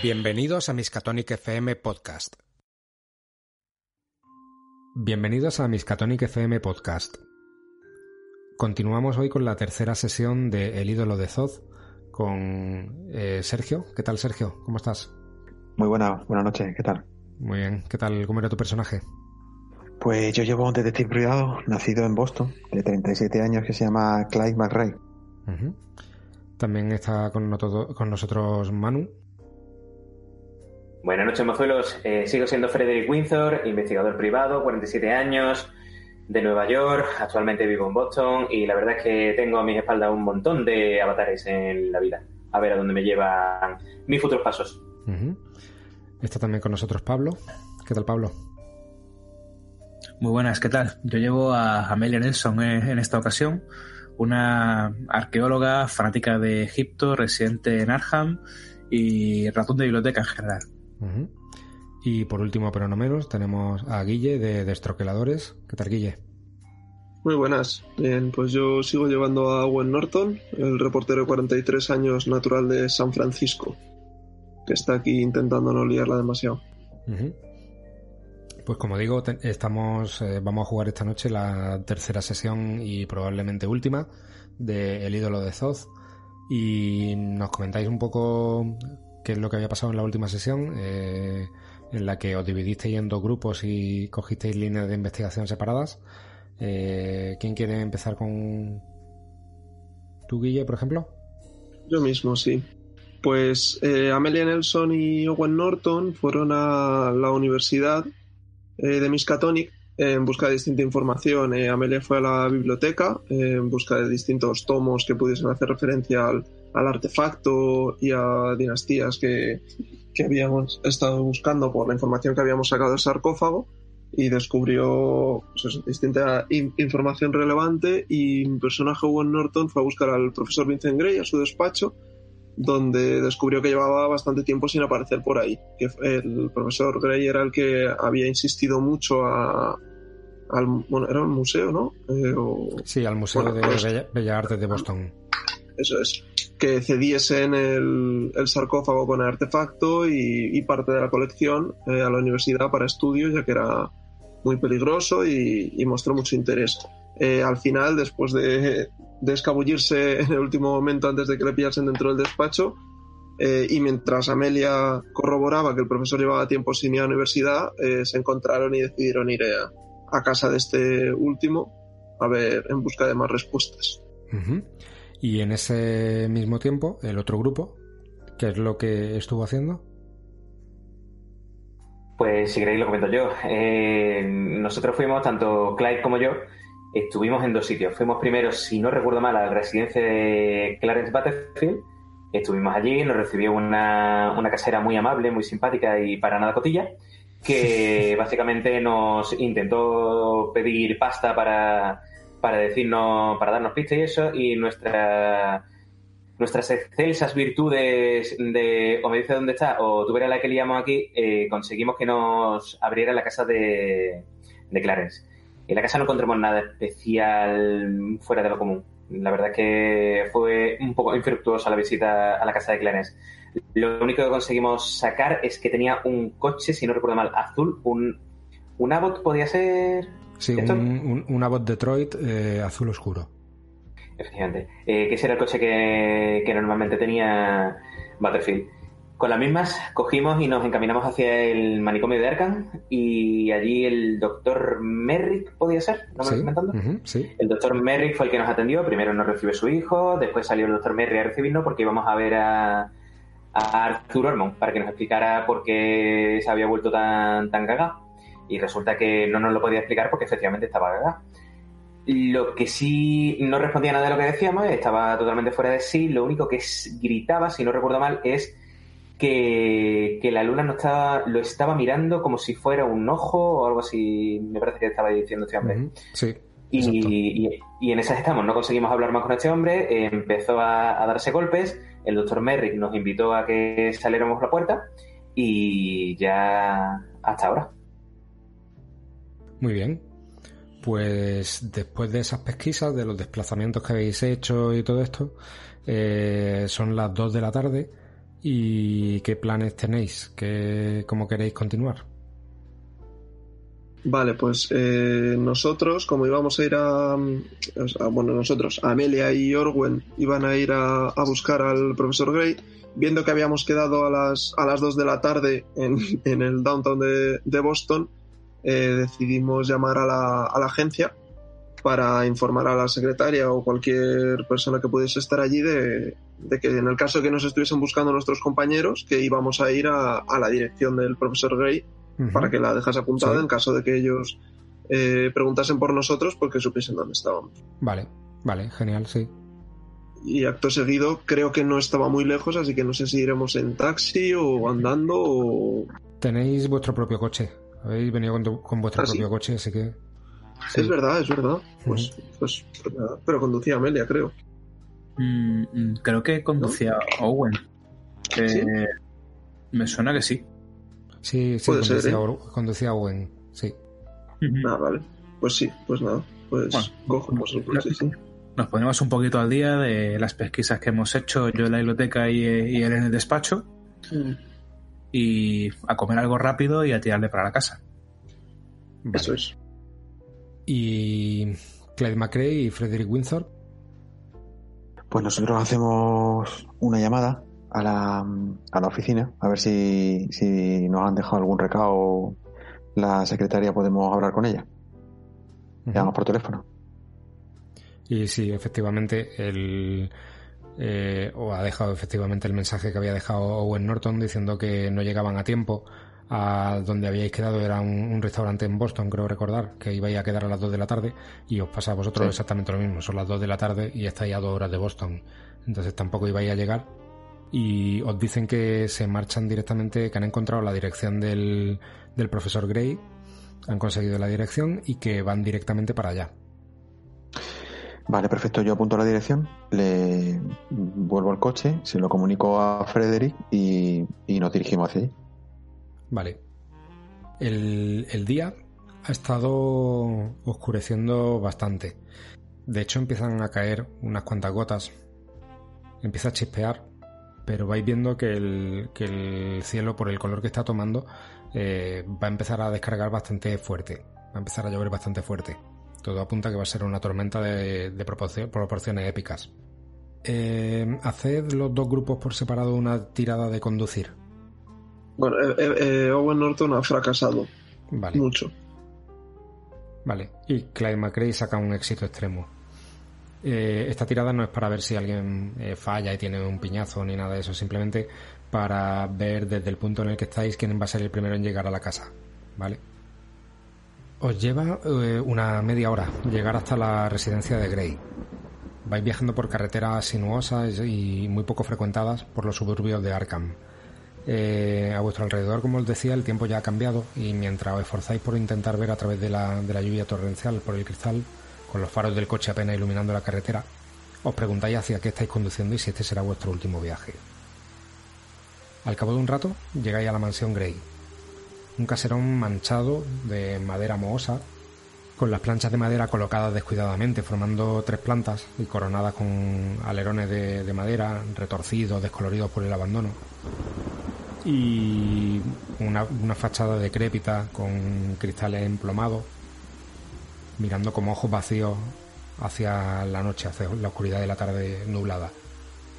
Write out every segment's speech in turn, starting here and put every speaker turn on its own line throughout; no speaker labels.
Bienvenidos a Miskatonic FM Podcast. Bienvenidos a Miskatonic FM Podcast. Continuamos hoy con la tercera sesión de El ídolo de Zoz con eh, Sergio. ¿Qué tal, Sergio? ¿Cómo estás?
Muy buena, buenas noches, ¿qué tal?
Muy bien, ¿qué tal? ¿Cómo era tu personaje?
Pues yo llevo un detective privado nacido en Boston, de 37 años, que se llama Clyde McRae.
También está con, con, nosotros Manu.
Buenas noches, mozuelos. Eh, sigo siendo Frederick Windsor, investigador privado, 47 años, de Nueva York. Actualmente vivo en Boston y la verdad es que tengo a mis espaldas un montón de avatares en la vida. A ver a dónde me llevan mis futuros pasos.
Está también con nosotros Pablo. ¿Qué tal, Pablo?
Muy buenas, ¿qué tal? Yo llevo a Amelia Nelson en esta ocasión, una arqueóloga fanática de Egipto, residente en Arham y ratón de biblioteca en general.
Y por último, pero no menos, tenemos a Guille de Destroqueladores. ¿Qué tal, Guille?
Muy buenas. Bien, pues yo sigo llevando a Owen Norton, el reportero de 43 años natural de San Francisco que está aquí intentando no liarla demasiado.
Pues como digo, estamos, eh, vamos a jugar esta noche la tercera sesión y probablemente última de El ídolo de Zoz. Y nos comentáis un poco qué es lo que había pasado en la última sesión, eh, en la que os dividisteis en dos grupos y cogisteis líneas de investigación separadas. Eh, ¿Quién quiere empezar con tú, Guille, por ejemplo?
Yo mismo, sí. Pues eh, Amelia Nelson y Owen Norton fueron a la universidad eh, de Miskatonic en busca de distinta información. Eh, Amelia fue a la biblioteca en busca de distintos tomos que pudiesen hacer referencia al, artefacto y a dinastías que, habíamos estado buscando por la información que habíamos sacado del sarcófago y descubrió pues distinta información relevante y mi personaje Owen Norton fue a buscar al profesor Vincent Gray a su despacho donde descubrió que llevaba bastante tiempo sin aparecer por ahí. Que el profesor Gray era el que había insistido mucho a, al, bueno, era un museo, ¿no?
Eh, sí, al Museo de pues Bellas Artes de Boston.
Eso es. Que cediesen el, el sarcófago con el artefacto y, parte de la colección eh, a la universidad para estudios, ya que era muy peligroso y, mostró mucho interés. Eh, al final, después de, de escabullirse en el último momento antes de que le pillasen dentro del despacho. Eh, y mientras Amelia corroboraba que el profesor llevaba tiempo sin ir a la universidad, eh, se encontraron y decidieron ir a, casa de este último a ver en busca de más respuestas.
Y en ese mismo tiempo, el otro grupo, ¿qué es lo que estuvo haciendo?
Pues si queréis lo comento yo. Eh, nosotros fuimos, tanto Clyde como yo, estuvimos en dos sitios. Fuimos primero, si no recuerdo mal, a la residencia de Clarence Butterfield. Estuvimos allí, nos recibió una, una casera muy amable, muy simpática y para nada cotilla, que básicamente nos intentó pedir pasta para, para decirnos, para darnos pista y eso, y nuestra nuestras excelsas virtudes de o me dice dónde está o tú verás la que liamos aquí, eh, conseguimos que nos abriera la casa de, de Clarence. En la casa no encontramos nada especial fuera de lo común. La verdad es que fue un poco infructuosa la visita a la casa de Clarence. Lo único que conseguimos sacar es que tenía un coche, si no recuerdo mal, azul, un, un Abbott podía ser.
Sí, un, un, Abbott Detroit eh, azul oscuro.
Efectivamente. Eh, que ese era el coche que, que normalmente tenía Butterfield. Con las mismas cogimos y nos encaminamos hacia el manicomio de Arkham y allí el doctor Merrick, ¿podía ser? ¿No me sí, sí. El doctor Merrick fue el que nos atendió. Primero nos recibió su hijo, después salió el doctor Merrick a recibirnos porque íbamos a ver a, Arthur Ormond para que nos explicara por qué se había vuelto tan, tan gaga. Y resulta que no nos lo podía explicar porque efectivamente estaba gaga. Lo que sí no respondía nada de lo que decíamos, estaba totalmente fuera de sí. Lo único que gritaba, si no recuerdo mal, es que, la luna no estaba, lo estaba mirando como si fuera un ojo o algo así, me parece que estaba diciendo este hombre.
Sí.
Y, y, en esas estamos, no conseguimos hablar más con este hombre, empezó a, darse golpes, el doctor Merrick nos invitó a que saliéramos la puerta y ya hasta ahora.
Muy bien. pues después de esas pesquisas, de los desplazamientos que habéis hecho y todo esto, eh, son las 2 de la tarde. ¿Y qué planes tenéis? ¿Qué, ¿Cómo queréis continuar?
Vale, pues eh, nosotros, como íbamos a ir a, Bueno, nosotros, Amelia y Orwen iban a ir a, buscar al profesor Gray, viendo que habíamos quedado a las, a las 2 de la tarde en, en el downtown de, de Boston, eh, decidimos llamar a la, a la, agencia para informar a la secretaria o cualquier persona que pudiese estar allí de, de, que en el caso que nos estuviesen buscando nuestros compañeros, que íbamos a ir a, a la dirección del profesor Gray para que la dejas apuntada en caso de que ellos eh, preguntasen por nosotros porque supiesen dónde estábamos.
Vale, vale, genial, sí.
Y acto seguido creo que no estaba muy lejos, así que no sé si iremos en taxi o andando o...
Tenéis vuestro propio coche. Habéis venido con, vuestro ¿Ah, propio coche, así que...
Es verdad, es verdad. Pues, pues, pero conducía Amelia, creo.
Mm, mm, creo que conducía Owen. Me suena que sí.
Sí, sí, conducía, ¿eh? Owen, sí.
Ah, vale. Pues sí, pues nada. Pues cogemos el coche, sí.
Nos ponemos un poquito al día de las pesquisas que hemos hecho yo en la biblioteca y, él en el despacho. Mm. Y a comer algo rápido y a tirarle para la casa.
Eso es.
¿Y Clyde McRae y Frederick Windsor?
Pues nosotros hacemos una llamada a la, a la oficina a ver si, si nos han dejado algún recado la secretaria podemos hablar con ella. Llamamos por teléfono.
Y sí, efectivamente, el, eh, o ha dejado efectivamente el mensaje que había dejado Owen Norton diciendo que no llegaban a tiempo a donde habíais quedado. Era un, restaurante en Boston, creo recordar, que ibais a quedar a las 2 de la tarde y os pasa a vosotros exactamente lo mismo. Son las 2 de la tarde y estáis a dos horas de Boston. Entonces tampoco ibais a llegar y os dicen que se marchan directamente, que han encontrado la dirección del, del profesor Gray, han conseguido la dirección y que van directamente para allá.
Vale, perfecto. Yo apunto la dirección, le vuelvo al coche, se lo comunico a Frederick y, nos dirigimos hacia allí.
Vale. El, el día ha estado oscureciendo bastante. De hecho, empiezan a caer unas cuantas gotas. Empieza a chispear pero vais viendo que el, que el cielo, por el color que está tomando, eh, va a empezar a descargar bastante fuerte, va a empezar a llover bastante fuerte. Todo apunta que va a ser una tormenta de, de proporciones épicas. Eh, haced los dos grupos por separado una tirada de conducir.
Bueno, eh, Owen Norton ha fracasado. Vale. Mucho.
Vale. Y Clyde McRae saca un éxito extremo. Eh, esta tirada no es para ver si alguien eh, falla y tiene un piñazo ni nada de eso, simplemente para ver desde el punto en el que estáis quién va a ser el primero en llegar a la casa, ¿vale? Os lleva eh, una media hora llegar hasta la residencia de Grey. Vais viajando por carreteras sinuosas y muy poco frecuentadas por los suburbios de Arkham. A vuestro alrededor, como os decía, el tiempo ya ha cambiado y mientras os esforzáis por intentar ver a través de la, de la lluvia torrencial por el cristal, con los faros del coche apenas iluminando la carretera, os preguntáis hacia qué estáis conduciendo y si este será vuestro último viaje. Al cabo de un rato llegáis a la mansión Grey, un caserón manchado de madera mohosa, con las planchas de madera colocadas descuidadamente, formando tres plantas y coronadas con alerones de, madera, retorcidos, descoloridos por el abandono. Y una, una fachada decrépita con cristales emplomados mirando como ojos vacíos hacia la noche, hacia la oscuridad de la tarde nublada.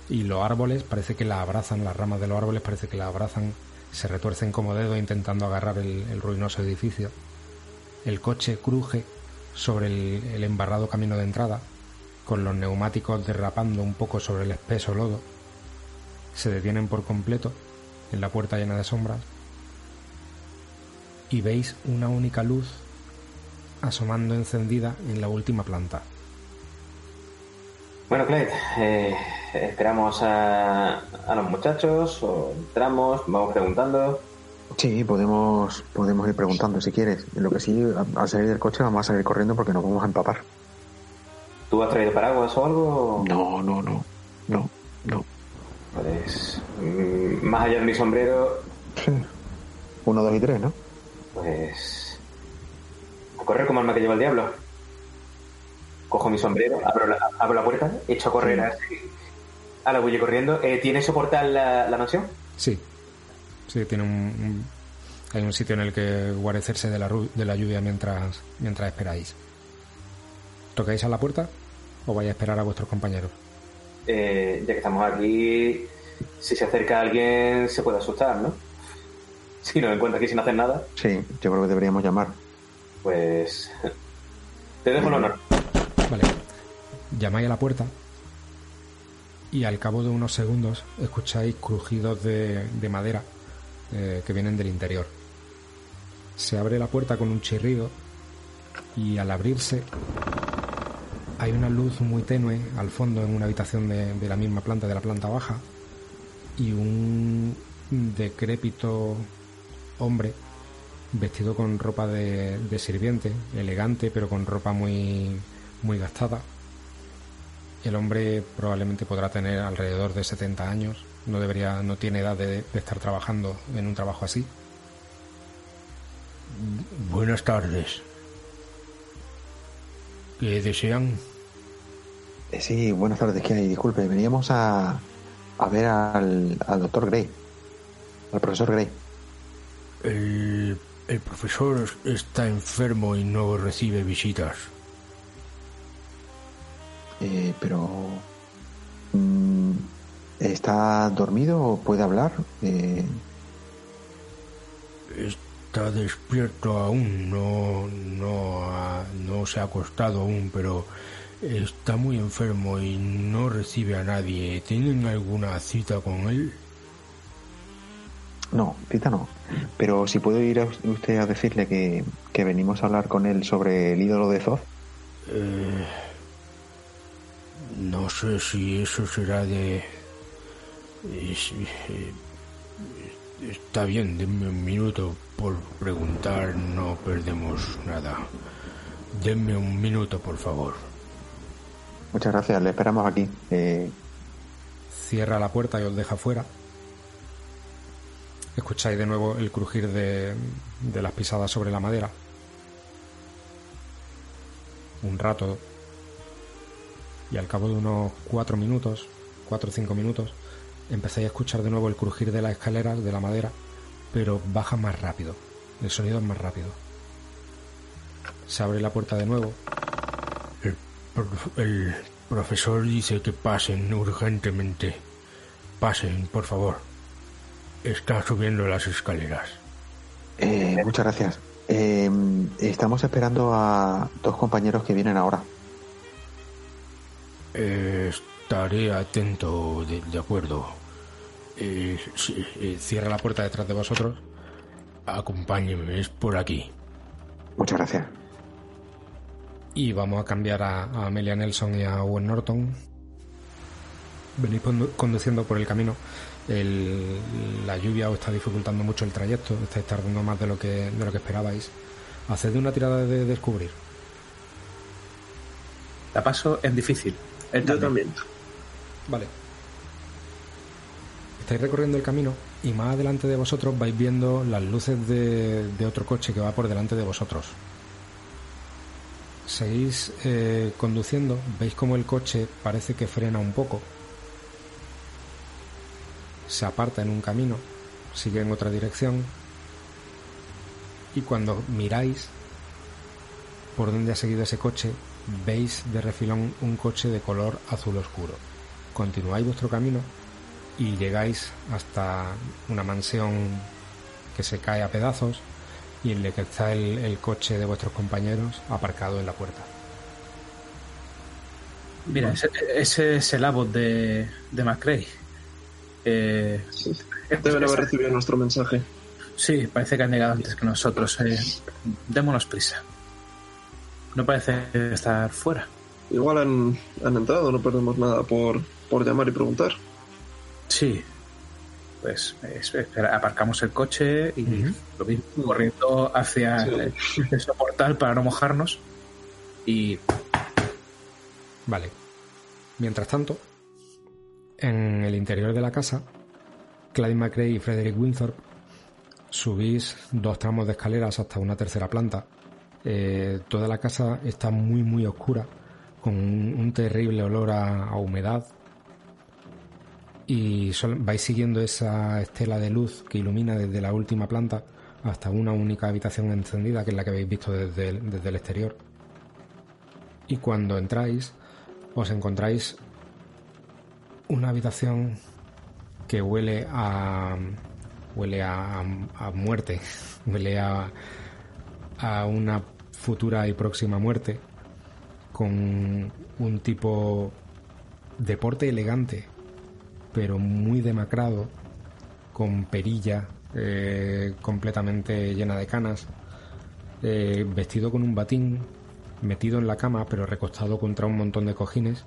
Y los árboles parece que la abrazan, las ramas de los árboles parece que la abrazan, se retuercen como dedos intentando agarrar el, ruinoso edificio. El coche cruje sobre el, el embarrado camino de entrada, con los neumáticos derrapando un poco sobre el espeso lodo. Se detienen por completo en la puerta llena de sombras y veis una única luz asomando encendida en la última planta.
Bueno, Clyde, eh, esperamos a, a, los muchachos o entramos, vamos preguntando.
Sí, podemos, podemos ir preguntando si quieres. Lo que sí, al salir del coche vamos a salir corriendo porque nos vamos a empapar.
¿Tú has traído paraguas o algo?
No, no, no, no, no.
Pues, más allá de mi sombrero...
Sí. Uno, dos y tres, ¿no?
Pues correr como alma que lleva el diablo. cojo mi sombrero, abro la, abro la puerta, echo a correr a la bulle corriendo. Eh, ¿Tiene soportar la, la mansión?
Sí. Sí, tiene un, hay un sitio en el que guarecerse de la, de la lluvia mientras, mientras esperáis. ¿Tocáis a la puerta o vais a esperar a vuestros compañeros?
Eh, ya que estamos aquí, si se acerca alguien se puede asustar, ¿no? Si nos encuentra aquí sin hacer nada.
Sí, yo creo que deberíamos llamar.
Pues. Te dejo el honor.
Vale. Llamáis a la puerta y al cabo de unos segundos escucháis crujidos de, de madera eh, que vienen del interior. Se abre la puerta con un chirrido y al abrirse hay una luz muy tenue al fondo en una habitación de, la misma planta, de la planta baja, y un decrépito hombre vestido con ropa de, sirviente, elegante, pero con ropa muy, muy gastada. El hombre probablemente podrá tener alrededor de 70 años, no debería, no tiene edad de estar trabajando en un trabajo así.
Buenas tardes. ¿Qué desean?
Eh, sí, buenas tardes, ¿qué hay? Disculpe, veníamos a, a ver al, al doctor Gray, al profesor Gray.
El, el profesor está enfermo y no recibe visitas.
Eh, pero... mm, ¿Está dormido o puede hablar? Eh,
Está despierto aún, no, no, ha- no se ha acostado aún, pero está muy enfermo y no recibe a nadie. ¿Tienen alguna cita con él?
no, cita no. Pero si puede ir a us- usted a decirle que, que venimos a hablar con él sobre el ídolo de Zoth.
Eh, no sé si eso será de... es- eh, está bien, denme un minuto por preguntar, no perdemos nada. Denme un minuto, por favor.
Muchas gracias, le esperamos aquí. Eh,
Cierra la puerta y os deja fuera. Escucháis de nuevo el crujir de, de las pisadas sobre la madera. Un rato. Y al cabo de unos cuatro minutos, cuatro o cinco minutos, empezáis a escuchar de nuevo el crujir de las escaleras, de la madera, pero baja más rápido. El sonido es más rápido. Se abre la puerta de nuevo.
El, prof- el profesor dice que pasen urgentemente. Pasen, por favor. Está subiendo las escaleras.
eh, muchas gracias. Eh, estamos esperando a dos compañeros que vienen ahora.
Eh, estaré atento, de, de acuerdo. Eh, sí, eh,
Cierra la puerta detrás de vosotros.
acompáñeme, es por aquí.
Muchas gracias.
Y vamos a cambiar a, a Amelia Nelson y a Owen Norton. Venís condu- conduciendo por el camino. El- la lluvia os está dificultando mucho el trayecto. Estáis tardando más de lo que, de lo que esperabais. Haced una tirada de descubrir.
La paso en difícil.
Yo también.
Vale. Estáis recorriendo el camino y más adelante de vosotros vais viendo las luces de, otro coche que va por delante de vosotros. Seguís eh, conduciendo, veis como el coche parece que frena un poco. Se aparta en un camino, sigue en otra dirección. Y cuando miráis por donde ha seguido ese coche, veis de refilón un coche de color azul oscuro. Continuáis vuestro camino y llegáis hasta una mansión que se cae a pedazos y en la que está el, el coche de vuestros compañeros aparcado en la puerta.
Mira, ese, ese es el Abbott de, de McRae. Eh,
Deben haber recibido nuestro mensaje.
Sí, parece que han llegado antes que nosotros. Eh, démonos prisa. No parece estar fuera.
Igual han, han entrado, no perdemos nada por, por llamar y preguntar.
Sí. Pues es- espera, aparcamos el coche y lo mismo, corriendo hacia
Sí.
el, portal para no mojarnos. Y
Vale. Mientras tanto, en el interior de la casa, Clyde McRae y Frederick Winthorpe subís dos tramos de escaleras hasta una tercera planta. Eh, toda la casa está muy muy oscura, con un, terrible olor a, humedad. Y vais siguiendo esa estela de luz que ilumina desde la última planta hasta una única habitación encendida, que es la que habéis visto desde desde el exterior. Y cuando entráis, os encontráis una habitación que huele a huele a, muerte, huele a, a una futura y próxima muerte, con un tipo de porte elegante, pero muy demacrado, con perilla eh, completamente llena de canas, eh, vestido con un batín, metido en la cama, pero recostado contra un montón de cojines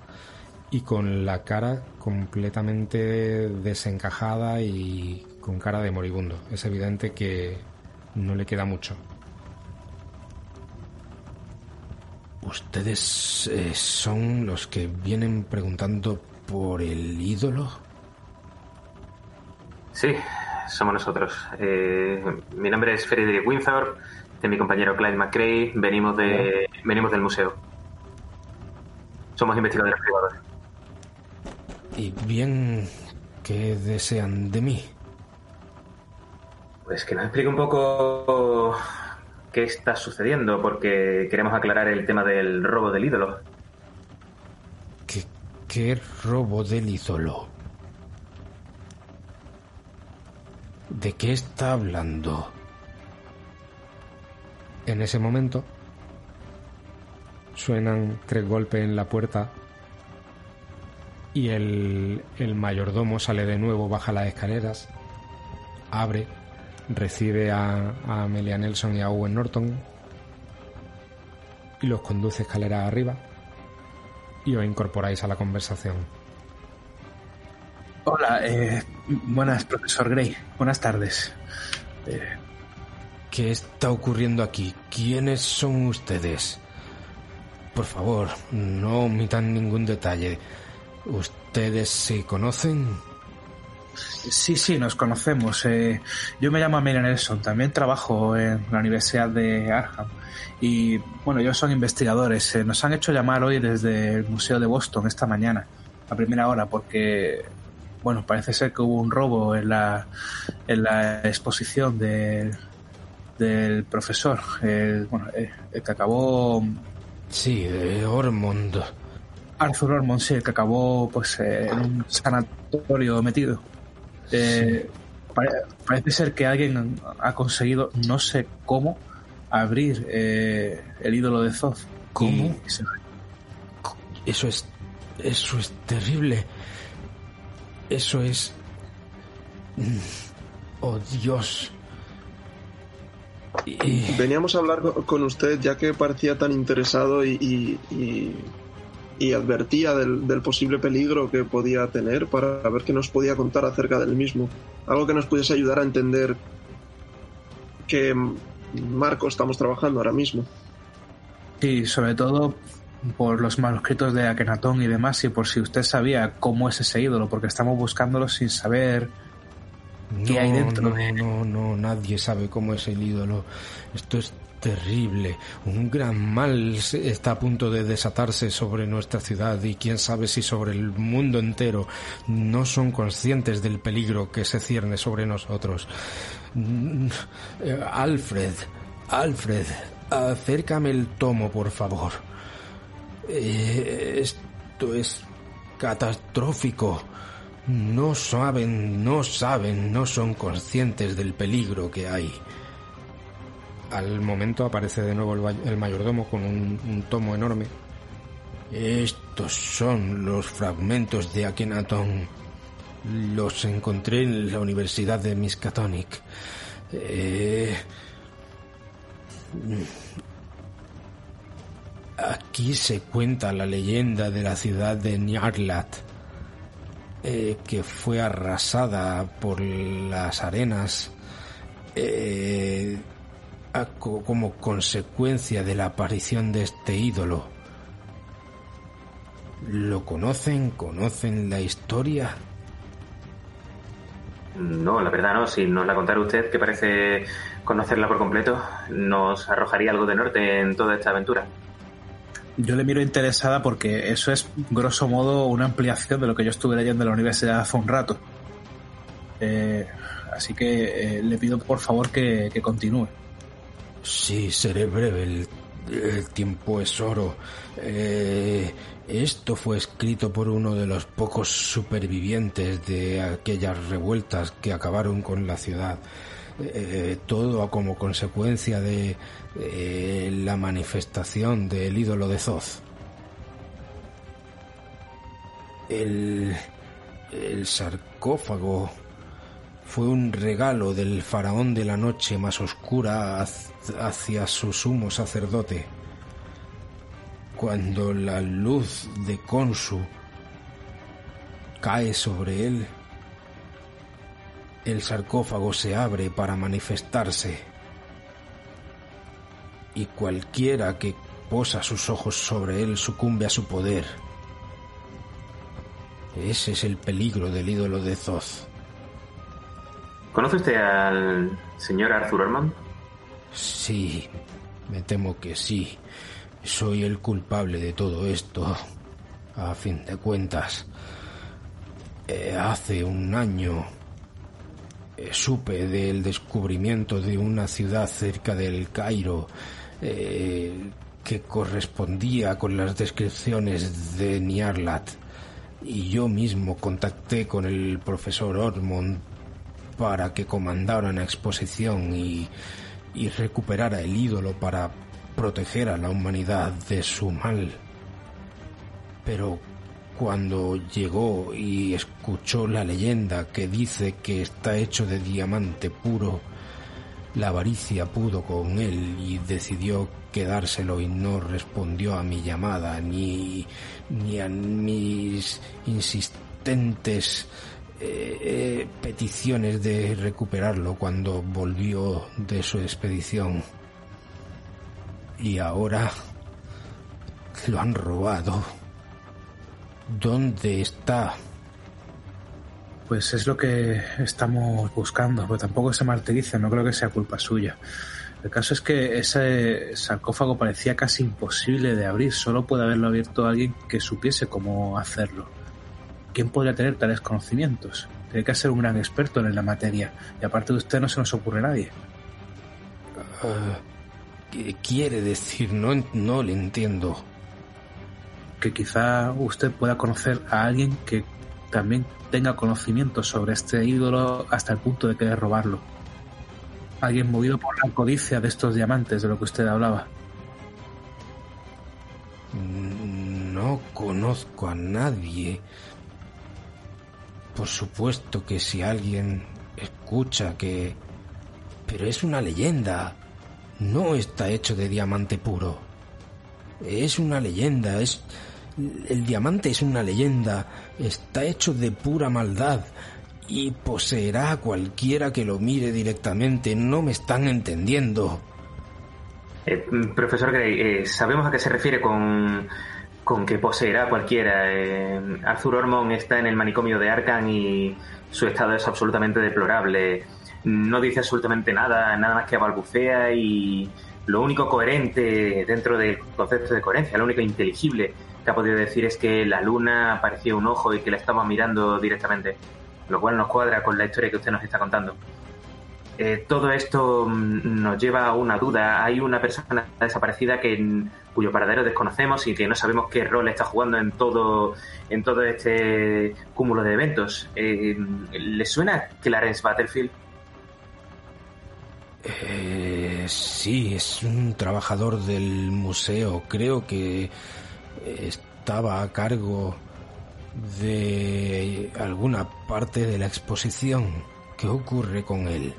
y con la cara completamente desencajada y con cara de moribundo. Es evidente que no le queda mucho.
¿Ustedes eh, son los que vienen preguntando por el ídolo?
Sí, somos nosotros. Eh, mi nombre es Frederick Winthorpe, de mi compañero Clyde McCrae. Venimos, de, venimos del museo. Somos investigadores privados.
Y bien, ¿qué desean de mí?
Pues que nos explique un poco qué está sucediendo, porque queremos aclarar el tema del robo del ídolo.
¿Qué, qué robo del ídolo? ¿De qué está hablando?
En ese momento suenan tres golpes en la puerta y el, el mayordomo sale de nuevo, baja las escaleras, abre recibe a, Amelia Nelson y a Owen Norton y los conduce escaleras arriba y os incorporáis a la conversación.
Hola, eh, buenas, profesor Gray. Buenas tardes.
Eh, ¿Qué está ocurriendo aquí? ¿Quiénes son ustedes? Por favor, no omitan ningún detalle. ¿Ustedes se conocen?
Sí, sí, nos conocemos. Eh, yo me llamo Amelia Nelson, también trabajo en la Universidad de Arkham. Y bueno, ellos son investigadores. Eh, nos han hecho llamar hoy desde el Museo de Boston esta mañana, a primera hora, porque bueno, parece ser que hubo un robo en la, en la exposición del profesor, el, bueno, eh, el, que acabó...
Sí, de Ormond.
Arthur Ormond, sí, el que acabó pues en un sanatorio metido. Eh, parece ser que alguien ha conseguido, no sé cómo, abrir eh, el ídolo de Zoth.
¿Cómo? Eso es. Eso es terrible. Eso es. Mm, oh Dios.
Veníamos a hablar con usted ya que parecía tan interesado y y advertía del, posible peligro que podía tener para ver qué nos podía contar acerca del mismo. Algo que nos pudiese ayudar a entender qué marco estamos trabajando ahora mismo.
Sí, sobre todo por los manuscritos de Akenatón y demás, y por si usted sabía cómo es ese ídolo, porque estamos buscándolo sin saber qué hay dentro.
No, no, no, nadie sabe cómo es el ídolo. Esto es terrible. Un gran mal está a punto de desatarse sobre nuestra ciudad y quién sabe si sobre el mundo entero. No son conscientes del peligro que se cierne sobre nosotros. Mm, Alfred, Alfred, acércame el tomo, por favor. Eh, esto es catastrófico. No saben, no saben, no son conscientes del peligro que hay. Al momento aparece de nuevo el, mayordomo con un, tomo enorme. Estos son los fragmentos de Akenaton. Los encontré en la Universidad de Miskatonic. Eh, aquí se cuenta la leyenda de la ciudad de Nyarlat, eh, que fue arrasada por las arenas eh, como consecuencia de la aparición de este ídolo. ¿Lo conocen? ¿Conocen la historia?
No, la verdad no. Si nos la contara usted, que parece conocerla por completo, nos arrojaría algo de norte en toda esta aventura.
Yo le miro interesada porque eso es, grosso modo, una ampliación de lo que yo estuve leyendo en la universidad hace un rato. Eh, así que eh, le pido por favor que, continúe.
Sí, seré breve. El, el tiempo es oro. Eh, esto fue escrito por uno de los pocos supervivientes de aquellas revueltas que acabaron con la ciudad. Eh, todo como consecuencia de eh, la manifestación del ídolo de Zoz. El, el sarcófago fue un regalo del faraón de la noche más oscura hacia su sumo sacerdote. Cuando la luz de Konsu cae sobre él, el sarcófago se abre para manifestarse y cualquiera que posa sus ojos sobre él sucumbe a su poder. Ese es el peligro del ídolo de Zoth.
¿Conoce usted al señor Arthur Ormond?
Sí, me temo que sí. Soy el culpable de todo esto. A fin de cuentas, eh, hace un año eh, supe del descubrimiento de una ciudad cerca del Cairo eh, que correspondía con las descripciones de Niarlat. Y yo mismo contacté con el profesor Ormond para que comandara una exposición y, y recuperara el ídolo para proteger a la humanidad de su mal. Pero cuando llegó y escuchó la leyenda que dice que está hecho de diamante puro, la avaricia pudo con él y decidió quedárselo y no respondió a mi llamada ni, ni a mis insistentes eh, eh, peticiones de recuperarlo cuando volvió de su expedición. Y ahora lo han robado. ¿Dónde está?
Pues es lo que estamos buscando, pero tampoco se martiriza, no creo que sea culpa suya. El caso es que ese sarcófago parecía casi imposible de abrir, solo puede haberlo abierto alguien que supiese cómo hacerlo. ¿Quién podría tener tales conocimientos? Tiene que ser un gran experto en la materia, y aparte de usted no se nos ocurre nadie.
Uh, ¿Qué quiere decir? No, no le entiendo.
Que quizá usted pueda conocer a alguien que también tenga conocimiento sobre este ídolo hasta el punto de querer robarlo. Alguien movido por la codicia de estos diamantes de lo que usted hablaba.
No conozco a nadie. Por supuesto que si alguien escucha que... Pero es una leyenda. No está hecho de diamante puro. Es una leyenda, es... El diamante es una leyenda. Está hecho de pura maldad. Y poseerá a cualquiera que lo mire directamente. No me están entendiendo.
Eh, profesor Gray, eh, sabemos a qué se refiere con con que poseerá cualquiera. Eh, Arthur Ormond está en el manicomio de Arkham y su estado es absolutamente deplorable. No dice absolutamente nada, nada más que balbucea y lo único coherente dentro del concepto de coherencia, lo único inteligible que ha podido decir es que la luna parecía un ojo y que la estaba mirando directamente, lo cual nos cuadra con la historia que usted nos está contando. Eh, todo esto mm, nos lleva a una duda. Hay una persona desaparecida que cuyo paradero desconocemos y que no sabemos qué rol está jugando en todo en todo este cúmulo de eventos. Eh, ¿Le suena Clarence Battlefield?
Eh, sí, es un trabajador del museo. Creo que estaba a cargo de alguna parte de la exposición. ¿Qué ocurre con él?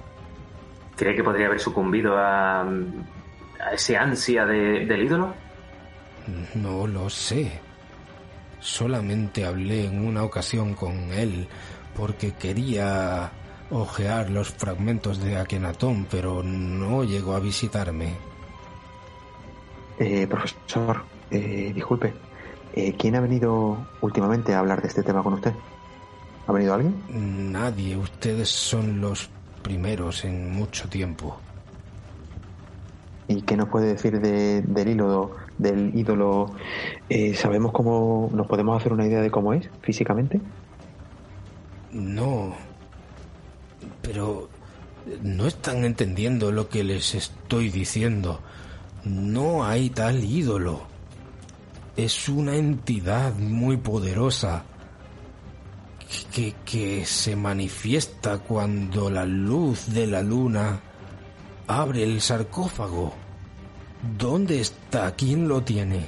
¿Cree que podría haber sucumbido a, a ese ansia de, del ídolo?
No lo sé. Solamente hablé en una ocasión con él porque quería ojear los fragmentos de Akenatón, pero no llegó a visitarme.
Eh, profesor, eh, disculpe, eh, ¿quién ha venido últimamente a hablar de este tema con usted? ¿Ha venido alguien?
Nadie, ustedes son los primeros en mucho tiempo.
¿Y qué nos puede decir de- del ídolo? Del ídolo Eh, ¿Sabemos cómo nos podemos hacer una idea de cómo es físicamente?
No. Pero no están entendiendo lo que les estoy diciendo. No hay tal ídolo. Es una entidad muy poderosa que, que se manifiesta cuando la luz de la luna abre el sarcófago. ¿Dónde está? ¿Quién lo tiene?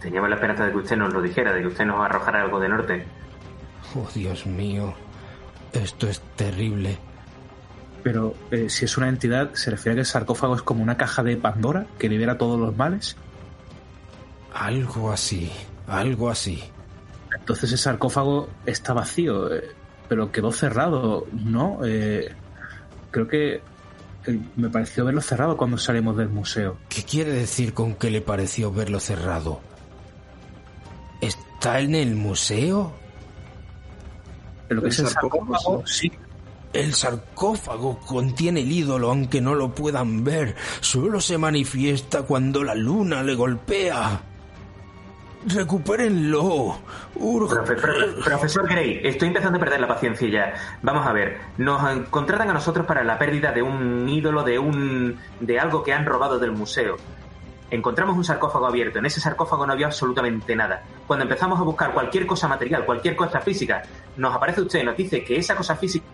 Teníamos la esperanza de que usted nos lo dijera, de que usted nos arrojara algo de norte.
Oh, Dios mío. Esto es terrible.
Pero eh, si es una entidad, ¿se refiere a que el sarcófago es como una caja de Pandora que libera todos los males?
Algo así, algo así.
Entonces el sarcófago está vacío, eh, pero quedó cerrado, ¿no? Eh, creo que eh, me pareció verlo cerrado cuando salimos del museo.
¿Qué quiere decir con que le pareció verlo cerrado? ¿Está en el museo?
Pero que
El
es el
sarcófago,
sarcófago, sí.
El sarcófago contiene el ídolo aunque no lo puedan ver. Solo se manifiesta cuando la luna le golpea. Recupérenlo. Urge.
Profe- pro- profesor Gray, estoy empezando a perder la paciencia ya. Vamos a ver, nos contratan a nosotros para la pérdida de un ídolo, de un de algo que han robado del museo. Encontramos un sarcófago abierto. En ese sarcófago no había absolutamente nada. Cuando empezamos a buscar cualquier cosa material, cualquier cosa física, nos aparece usted y nos dice que esa cosa física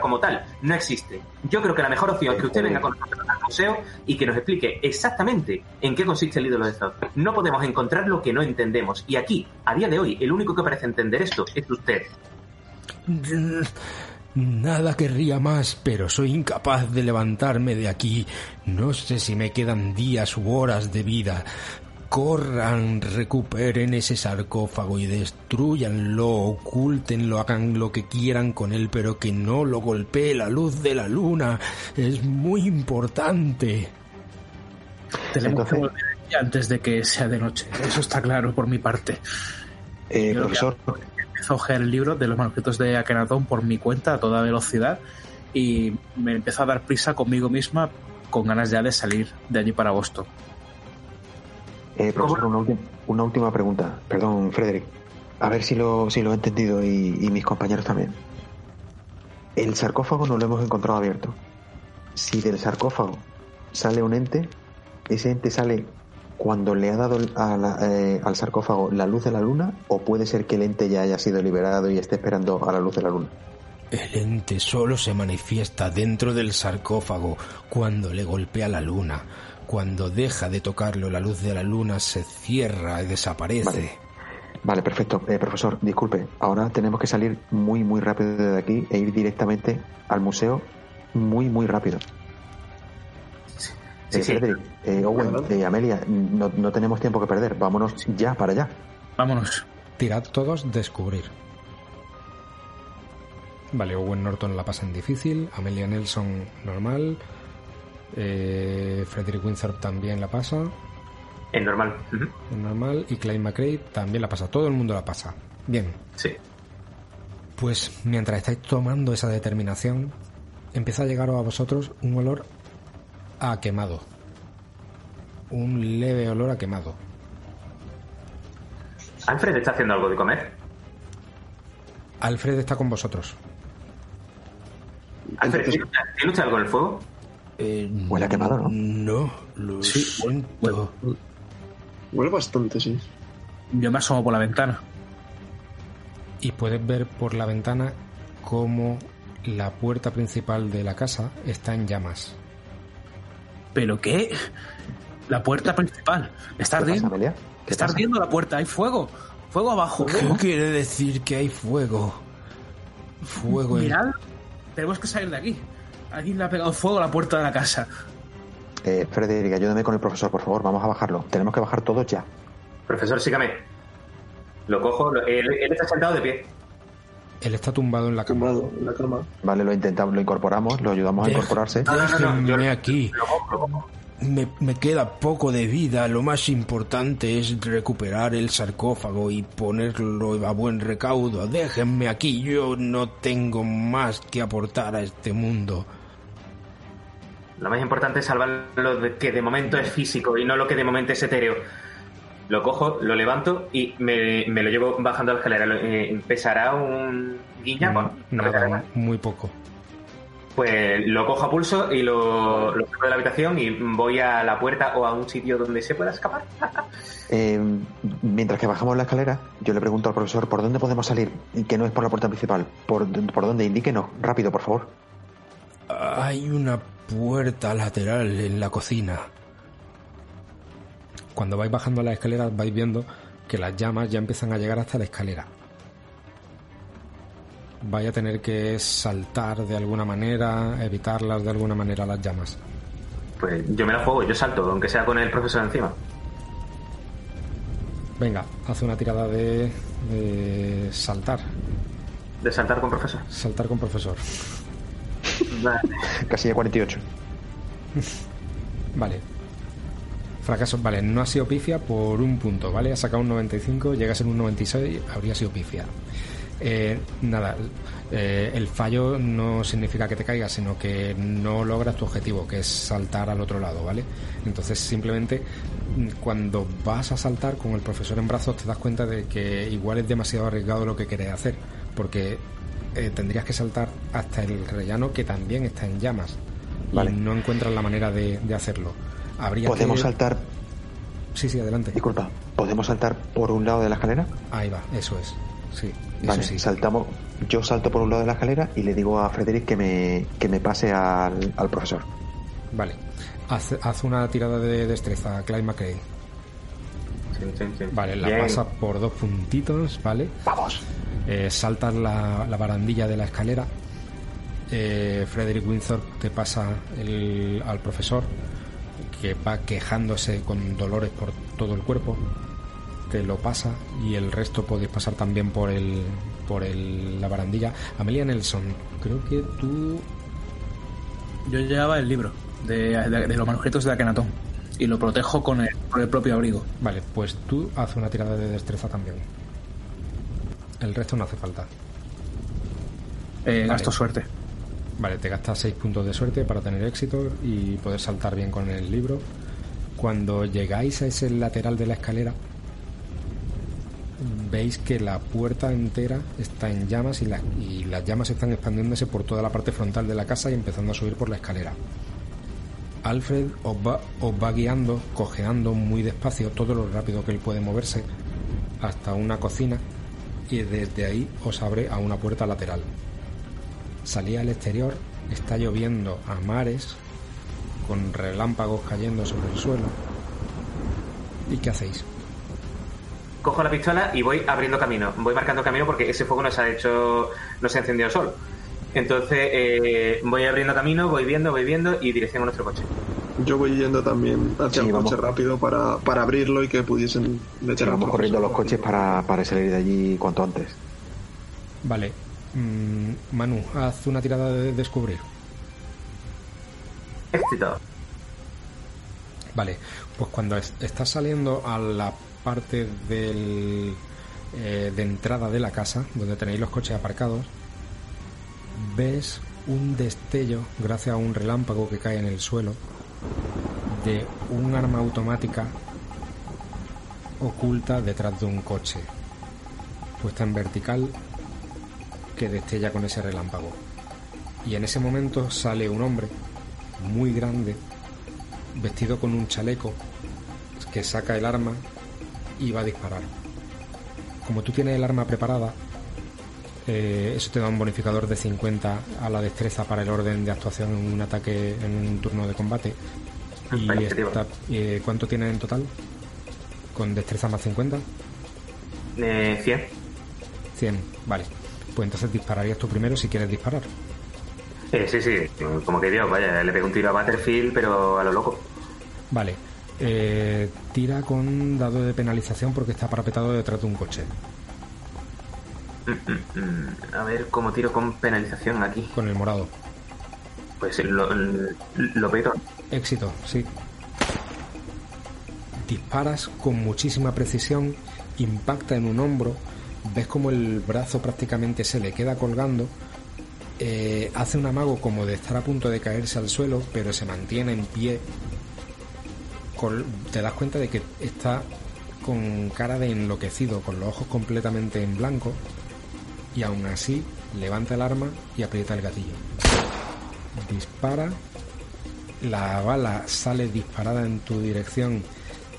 como tal no existe. Yo creo que la mejor opción es que usted venga con nosotros al museo y que nos explique exactamente en qué consiste el ídolo de Zod. No podemos encontrar lo que no entendemos. Y aquí, a día de hoy, el único que parece entender esto es usted.
Nada querría más, pero soy incapaz de levantarme de aquí. No sé si me quedan días u horas de vida. Corran, recuperen ese sarcófago y destruyanlo, ocúltenlo, hagan lo que quieran con él, pero que no lo golpee la luz de la luna. Es muy importante.
Tenemos
Entonces-
que volver antes de que sea de noche. Eso está claro por mi parte.
Eh,
Yo
profesor,
Empiezo a ojear el libro de los manuscritos de Akenatón por mi cuenta a toda velocidad y me empezó a dar prisa conmigo misma con ganas ya de salir de allí para Boston.
Eh, profesor una, ulti- una última pregunta. Perdón, Frederick. A ver si lo, si lo he entendido y, y mis compañeros también. El sarcófago no lo hemos encontrado abierto. Si del sarcófago sale un ente, ese ente sale cuando le ha dado a la- eh, al sarcófago la luz de la luna o puede ser que el ente ya haya sido liberado y esté esperando a la luz de la luna.
El ente solo se manifiesta dentro del sarcófago cuando le golpea la luna. Cuando deja de tocarlo, la luz de la luna se cierra y desaparece.
Vale. Vale, perfecto. Eh, profesor, disculpe. Ahora tenemos que salir muy, muy rápido de aquí e ir directamente al museo muy, muy rápido.
Sí,
Eh,
sí.
Frederick, eh, Owen, eh, Amelia, no, no tenemos tiempo que perder. Vámonos ya para allá.
Vámonos.
Tirad todos descubrir. Vale, Owen Norton la pasa en difícil, Amelia Nelson normal, eh, Frederick Winthrop también la pasa
Es normal.
En normal y Clyde McRae también la pasa, todo el mundo la pasa. Bien,
Sí.
pues mientras estáis tomando esa determinación, empieza a llegar a vosotros un olor a quemado. Un leve olor a quemado.
¿Alfred está haciendo algo de comer?
Alfred está con vosotros.
Alfred,
Entonces-
¿tiene usted- ¿tiene usted algo en el fuego?
Eh,
Huele a quemado, ¿no?
No, lo
Sí,
siento.
bueno.
Huele bastante, sí.
Yo me asomo por la ventana.
y puedes ver por la ventana cómo la puerta principal de la casa está en llamas.
¿Pero qué? La puerta principal. Está
¿Qué pasa,
ardiendo. Está
pasa?
ardiendo la puerta. Hay fuego. Fuego abajo.
¿Qué quiere decir que hay fuego? Fuego en...
Mirad. Tenemos que salir de aquí. Alguien le ha pegado fuego a la puerta de la casa.
Eh, Frederick, ayúdame con el profesor, por favor. Vamos a bajarlo. Tenemos que bajar todos ya.
Profesor, sígame. Lo cojo, lo- él, él está sentado de pie.
Él está tumbado en la cama.
Tumbado en la cama.
Vale, lo intentamos, lo incorporamos, lo ayudamos a incorporarse.
no, no,
Déjenme
yo-
aquí.
Lo cojo, lo cojo.
Me, me queda poco de vida. Lo más importante es recuperar el sarcófago y ponerlo a buen recaudo. Déjenme aquí. Yo no tengo más que aportar a este mundo.
Lo más importante es salvar lo de- que de momento es físico y no lo que de momento es etéreo. Lo cojo, lo levanto y me, me lo llevo bajando la escalera. Eh, ¿Pesará un guiñapo? No pesará
Nada,
nada.
muy poco.
Pues lo cojo a pulso y lo, lo saco de la habitación y voy a la puerta o a un sitio donde se pueda escapar.
Eh, mientras que bajamos la escalera, yo le pregunto al profesor por dónde podemos salir y que no es por la puerta principal. ¿Por, por dónde? Indíquenos. Rápido, por favor.
Hay una puerta lateral en la cocina.
Cuando vais bajando las escaleras vais viendo que las llamas ya empiezan a llegar hasta la escalera. Vais a tener que saltar de alguna manera, evitarlas de alguna manera las llamas.
Pues yo me la juego, yo salto, aunque sea con el profesor encima.
Venga, haz una tirada de, de saltar.
De saltar con profesor.
Saltar con profesor.
Casilla 48.
Vale. Fracaso, vale, no ha sido pifia por un punto, ¿vale? Ha sacado un 95, llega a ser un 96, habría sido pifia. Eh, nada, eh, el fallo no significa que te caigas, sino que no logras tu objetivo, que es saltar al otro lado, ¿vale? Entonces simplemente mm, cuando vas a saltar con el profesor en brazos te das cuenta de que igual es demasiado arriesgado lo que querés hacer, porque eh, tendrías que saltar hasta el rellano que también está en llamas
Vale.
y no encuentras la manera de, de hacerlo. Habría
¿Podemos
que...
saltar?
Sí, sí, adelante.
Disculpa. ¿Podemos saltar por un lado de la escalera?
Ahí va, eso es. Sí, eso
Vale,
sí.
saltamos. Yo salto por un lado de la escalera y le digo a Frederick que me, que me pase al, al profesor.
Vale. Haz, haz una tirada de destreza, Clyde McRae.
Sí, sí, sí.
Vale, la
Bien.
pasas por dos puntitos, ¿vale?
¡Vamos!
Eh, saltas la, la barandilla de la escalera. Eh, Frederick Windsor te pasa el- al profesor, que va quejándose con dolores por todo el cuerpo. Te lo pasa y el resto podéis pasar también por el por el, la barandilla. Amelia Nelson, creo que tú
Yo llevaba el libro de, de- de los manuscritos de Akenatón y lo protejo con el, con el propio abrigo.
Vale, pues tú haz una tirada de destreza también. El resto no hace falta.
Eh, Gasto suerte.
Vale, te gastas 6 puntos de suerte para tener éxito y poder saltar bien con el libro. Cuando llegáis a ese lateral de la escalera, veis que la puerta entera está en llamas y, la- y las llamas están expandiéndose por toda la parte frontal de la casa y empezando a subir por la escalera. Alfred os va, os va guiando, cojeando muy despacio, todo lo rápido que él puede moverse, hasta una cocina y desde ahí os abre a una puerta lateral. Salí al exterior, está lloviendo a mares, con relámpagos cayendo sobre el suelo. ¿Y qué hacéis?
Cojo la pistola y voy abriendo camino. Voy marcando camino porque ese fuego no se ha hecho, no se ha encendido solo. Entonces eh, voy abriendo camino, voy viendo, voy viendo y dirección a nuestro coche.
Yo voy yendo también hacia
Sí,
el
vamos.
coche rápido para, para abrirlo y que pudiesen meter al
Vamos corriendo los coches para, para salir de allí cuanto antes.
Vale. mm, Manu, haz una tirada de descubrir.
Éxito.
Vale, pues cuando es- estás saliendo a la parte del, eh, de entrada de la casa, donde tenéis los coches aparcados, ves un destello, gracias a un relámpago que cae en el suelo, de un arma automática oculta detrás de un coche, puesta en vertical, que destella con ese relámpago. Y en ese momento sale un hombre muy grande, vestido con un chaleco, que saca el arma y va a disparar. Como tú tienes el arma preparada, eh, eso te da un bonificador de 50 a la destreza para el orden de actuación en un ataque, en un turno de combate. Y
Iniciativa.
está- eh, ¿Cuánto tienes en total? ¿Con destreza más 50?
Eh, 100.
100, vale. Pues entonces dispararías tú primero si quieres disparar.
Eh, sí, sí, como que Dios, vaya, le pego un tiro a Battlefield, pero a lo loco.
Vale. Eh, tira con dado de penalización porque está parapetado detrás de un coche.
A ver cómo tiro con penalización aquí.
Con el morado.
Pues lo, lo peto.
Éxito, sí. Disparas con muchísima precisión, impacta en un hombro, ves como el brazo prácticamente se le queda colgando Eh, hace un amago como de estar a punto de caerse al suelo, pero se mantiene en pie. Te das cuenta de que está con cara de enloquecido, con los ojos completamente en blanco, y aún así levanta el arma y aprieta el gatillo. Dispara, la bala sale disparada en tu dirección,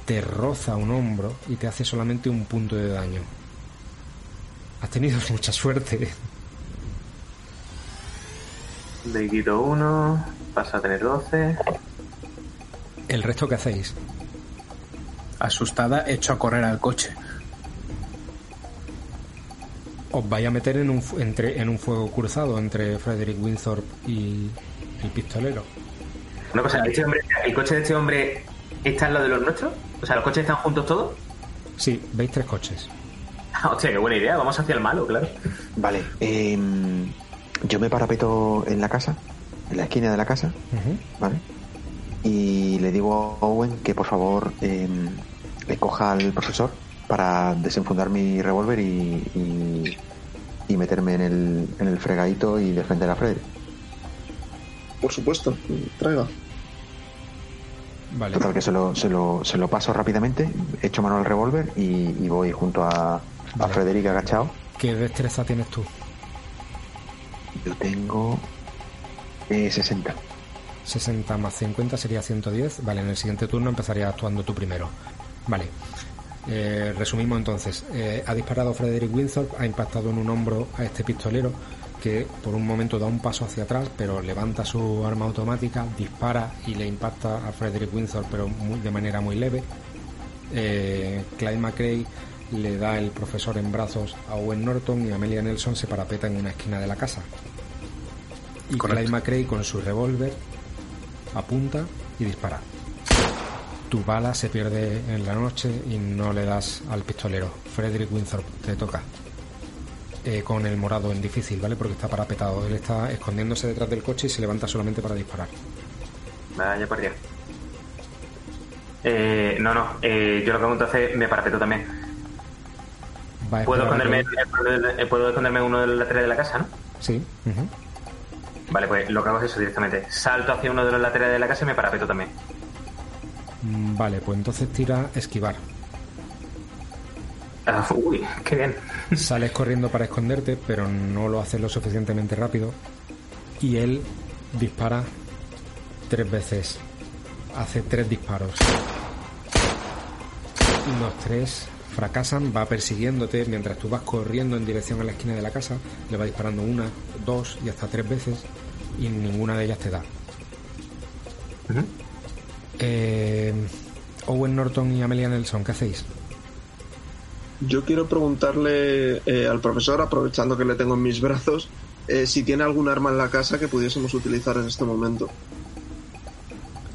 te roza un hombro y te hace solamente un punto de daño. Has tenido mucha suerte.
Le quito uno, pasa a tener 12.
¿El resto qué hacéis?
Asustada, echo a correr al coche.
Os vais a meter en un, fu- entre, en un fuego cruzado entre Frederick Winthorpe y el pistolero.
Una cosa, ¿este hombre, ¿el coche de este hombre está al lado de los nuestros? O sea, ¿los coches están juntos todos?
Sí, veis tres coches.
Hostia, qué buena idea, vamos hacia el malo, claro.
Vale, em, yo me parapeto en la casa, en la esquina de la casa. ¿vale? Y le digo a Owen que por favor em, le coja al profesor para desenfundar mi revólver y, y, y meterme en el, en el fregadito y defender a Frederick.
Por supuesto, traiga.
Vale.
Total, que se lo, se lo, se lo paso rápidamente, echo mano al revólver y, y voy junto a, a
Vale.
Frederick agachado.
¿Qué destreza tienes tú?
Yo tengo eh, 60.
60 más 50 sería 110. Vale, en el siguiente turno empezarías actuando tú primero. Vale. Eh, resumimos entonces. Eh, ha disparado Frederick Winthorpe, ha impactado en un hombro a este pistolero que por un momento da un paso hacia atrás, pero levanta su arma automática, dispara y le impacta a Frederick Winthorpe, pero muy- de manera muy leve. Eh, Clyde McRae le da el profesor en brazos a Owen Norton y Amelia Nelson se parapeta en una esquina de la casa. Y
Correcto.
Clyde McRae con su revólver apunta y dispara. Tu bala se pierde en la noche y no le das al pistolero. Frederick Winthorpe, te toca. Eh, con el morado en difícil, ¿vale? Porque está parapetado. Él está escondiéndose detrás del coche y se levanta solamente para disparar.
Vaya por Dios. Eh, no, no, eh, yo lo que hago entonces me parapeto también.
Va a
¿Puedo
esperar a
esconderme,
que-
eh, ¿Puedo esconderme en uno de los laterales de la casa, no?
Sí.
Vale, pues lo que hago es eso directamente. Salto hacia uno de los laterales de la casa y me parapeto también.
Mm, Vale, pues entonces tira esquivar.
Ah, uy, qué bien.
Sales corriendo para esconderte, pero no lo haces lo suficientemente rápido. Y él dispara tres veces. Hace tres disparos. Los tres fracasan, va persiguiéndote mientras tú vas corriendo en dirección a la esquina de la casa. Le va disparando una, dos y hasta tres veces. Y ninguna de ellas te da. Eh, Owen Norton y Amelia Nelson, ¿qué hacéis?
Yo quiero preguntarle eh, al profesor, aprovechando que le tengo en mis brazos, eh, si tiene algún arma en la casa que pudiésemos utilizar en este momento.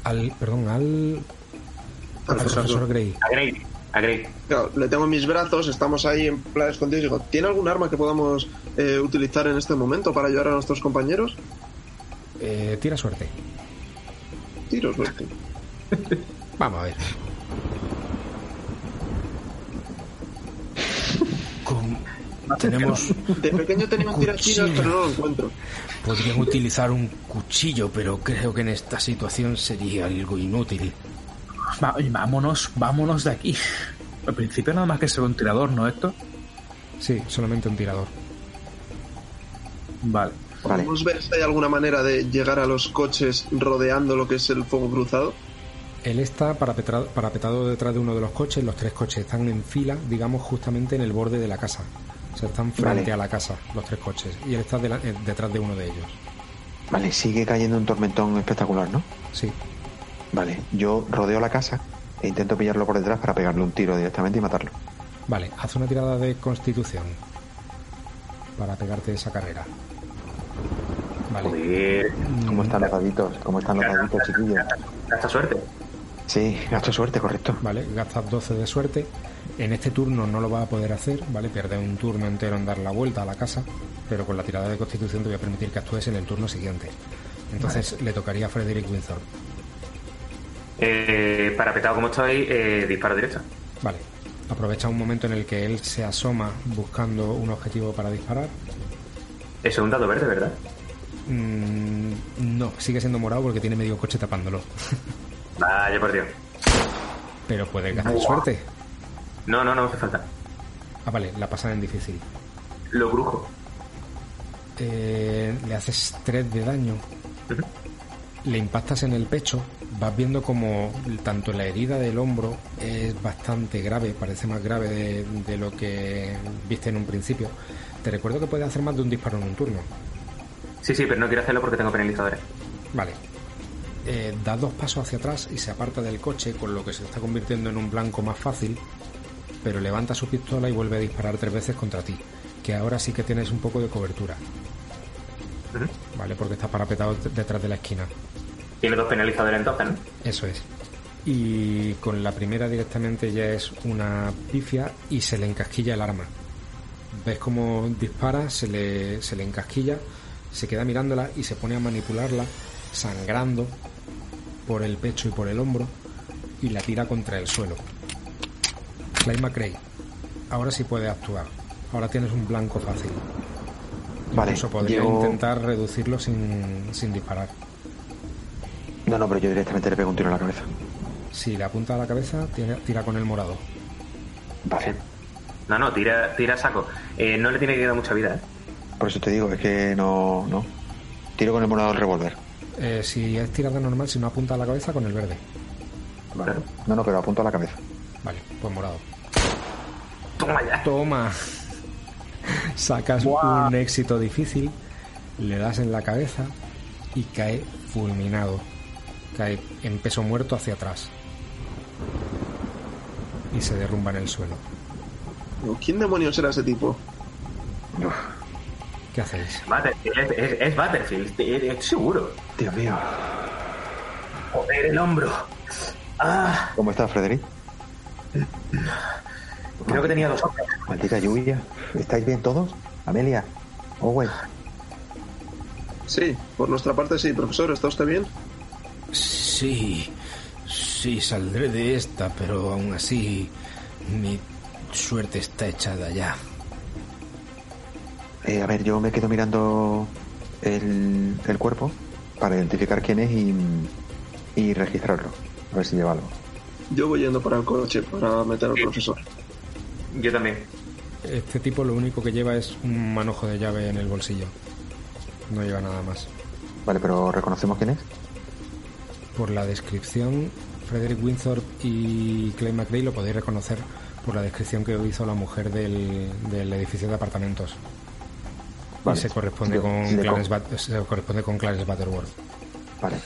Al, perdón, al,
Al
al profesor Gray.
A Grey, a Grey.
Claro, le tengo en mis brazos, estamos ahí en plan escondidos y digo, ¿tiene algún arma que podamos eh, utilizar en este momento para ayudar a nuestros compañeros?
Eh, tira suerte.
Tiros, suerte.
Vamos a ver.
Con- tenemos.
De pequeño un tirachinas, pero no lo encuentro.
Podrían utilizar un cuchillo, pero creo que en esta situación sería algo inútil.
Va- vámonos, vámonos de aquí. Al principio nada más que ser un tirador, ¿no, Héctor?
Sí, solamente un tirador.
Vale.
Vale,
¿Podemos ver si hay alguna manera de llegar a los coches rodeando lo que es el fuego cruzado?
Él está parapetado, parapetado detrás de uno de los coches. Los tres coches están en fila, digamos, justamente en el borde de la casa. O sea, están frente
Vale.
a la casa, los tres coches. Y él está eh, detrás de uno de ellos.
vale, sigue cayendo un tormentón espectacular, ¿no?
Sí.
Vale, yo rodeo la casa e intento pillarlo por detrás para pegarle un tiro directamente y matarlo.
Vale, haz una tirada de constitución. Para pegarte esa carrera. Vale.
Joder,
¿Cómo están los daditos? ¿Cómo están los daditos, chiquillos?
gasta suerte.
Sí, gasto suerte, correcto.
Vale, gastas 12 de suerte. En este turno no lo vas a poder hacer, ¿vale? Pierdes un turno entero en dar la vuelta a la casa, pero con la tirada de constitución te voy a permitir que actúes en el turno siguiente. Entonces le tocaría a Frederick Winthorpe.
Eh, parapetado como estoy, eh, disparo directo.
Vale. Aprovecha un momento en el que él se asoma buscando un objetivo para disparar.
Eso es un dado verde, ¿verdad?
Mm, no, sigue siendo morado porque tiene medio coche tapándolo.
Vaya por Dios.
Pero puede ganar suerte.
No, no, no hace falta.
Ah, vale, la pasada en difícil.
Lo brujo.
Eh, le haces 3 de daño. Le impactas en el pecho. Vas viendo como tanto la herida del hombro es bastante grave, parece más grave de, de lo que viste en un principio. Te recuerdo que puedes hacer más de un disparo en un turno.
Sí, sí, pero no quiero hacerlo porque tengo penalizadores.
Vale. Eh, da dos pasos hacia atrás y se aparta del coche, con lo que se está convirtiendo en un blanco más fácil, pero levanta su pistola y vuelve a disparar tres veces contra ti, que ahora sí que tienes un poco de cobertura. ¿vale? Porque está parapetado detrás de la esquina.
Tiene dos penalizadores entonces, ¿no?
Eso es. Y con la primera directamente ya es una pifia y se le encasquilla el arma. Ves cómo dispara, se le, se le encasquilla, se queda mirándola y se pone a manipularla, sangrando por el pecho y por el hombro, y la tira contra el suelo. Clay McRae, ahora sí puede actuar. Ahora tienes un blanco fácil.
Vale,
Incluso podría intentar reducirlo sin, sin disparar.
No, no, pero yo directamente le pego un tiro en la cabeza.
Si le apunta a la cabeza, tira, tira con el morado.
Vale.
No, no, tira, tira saco. Eh, no le tiene que quedar mucha vida, ¿eh?
Por eso te digo, es que no. no. Tiro con el morado del revólver.
Eh, si es tirada normal, si no apunta a la cabeza, con el verde.
Vale. No, no, pero apunto a la cabeza.
Vale, pues morado.
Toma ya.
Toma. Sacas un éxito difícil, le das en la cabeza y cae fulminado. Cae en peso muerto hacia atrás. Y se derrumba en el suelo.
¿Quién demonios era ese tipo?
Uf,
¿Qué hacéis?
Battlefield, es, es- es Battlefield, seguro.
Dios mío.
Joder, el hombro. Ah,
¿Cómo está, Frederick?
creo que tenía dos hombres.
Maldita lluvia. ¿Estáis bien todos? Amelia. Owen.
Sí, por nuestra parte sí, profesor, ¿está usted bien?
Sí, sí, saldré de esta, pero aún así mi suerte está echada ya.
Eh, a ver, yo me quedo mirando el, el cuerpo para identificar quién es y, y registrarlo. A ver si lleva algo.
Yo voy yendo para el coche para meter al profesor.
Yo también.
Este tipo lo único que lleva es un manojo de llave en el bolsillo. No lleva nada más.
Vale, pero ¿reconocemos quién es?
Por la descripción, Frederick Winthorpe y Clay McRae lo podéis reconocer por la descripción que hizo la mujer del, del edificio de apartamentos.
Vale.
Y se corresponde,
Yo
con Clarence
co-
Bat- se corresponde con Clarence Butterworth.
Vale.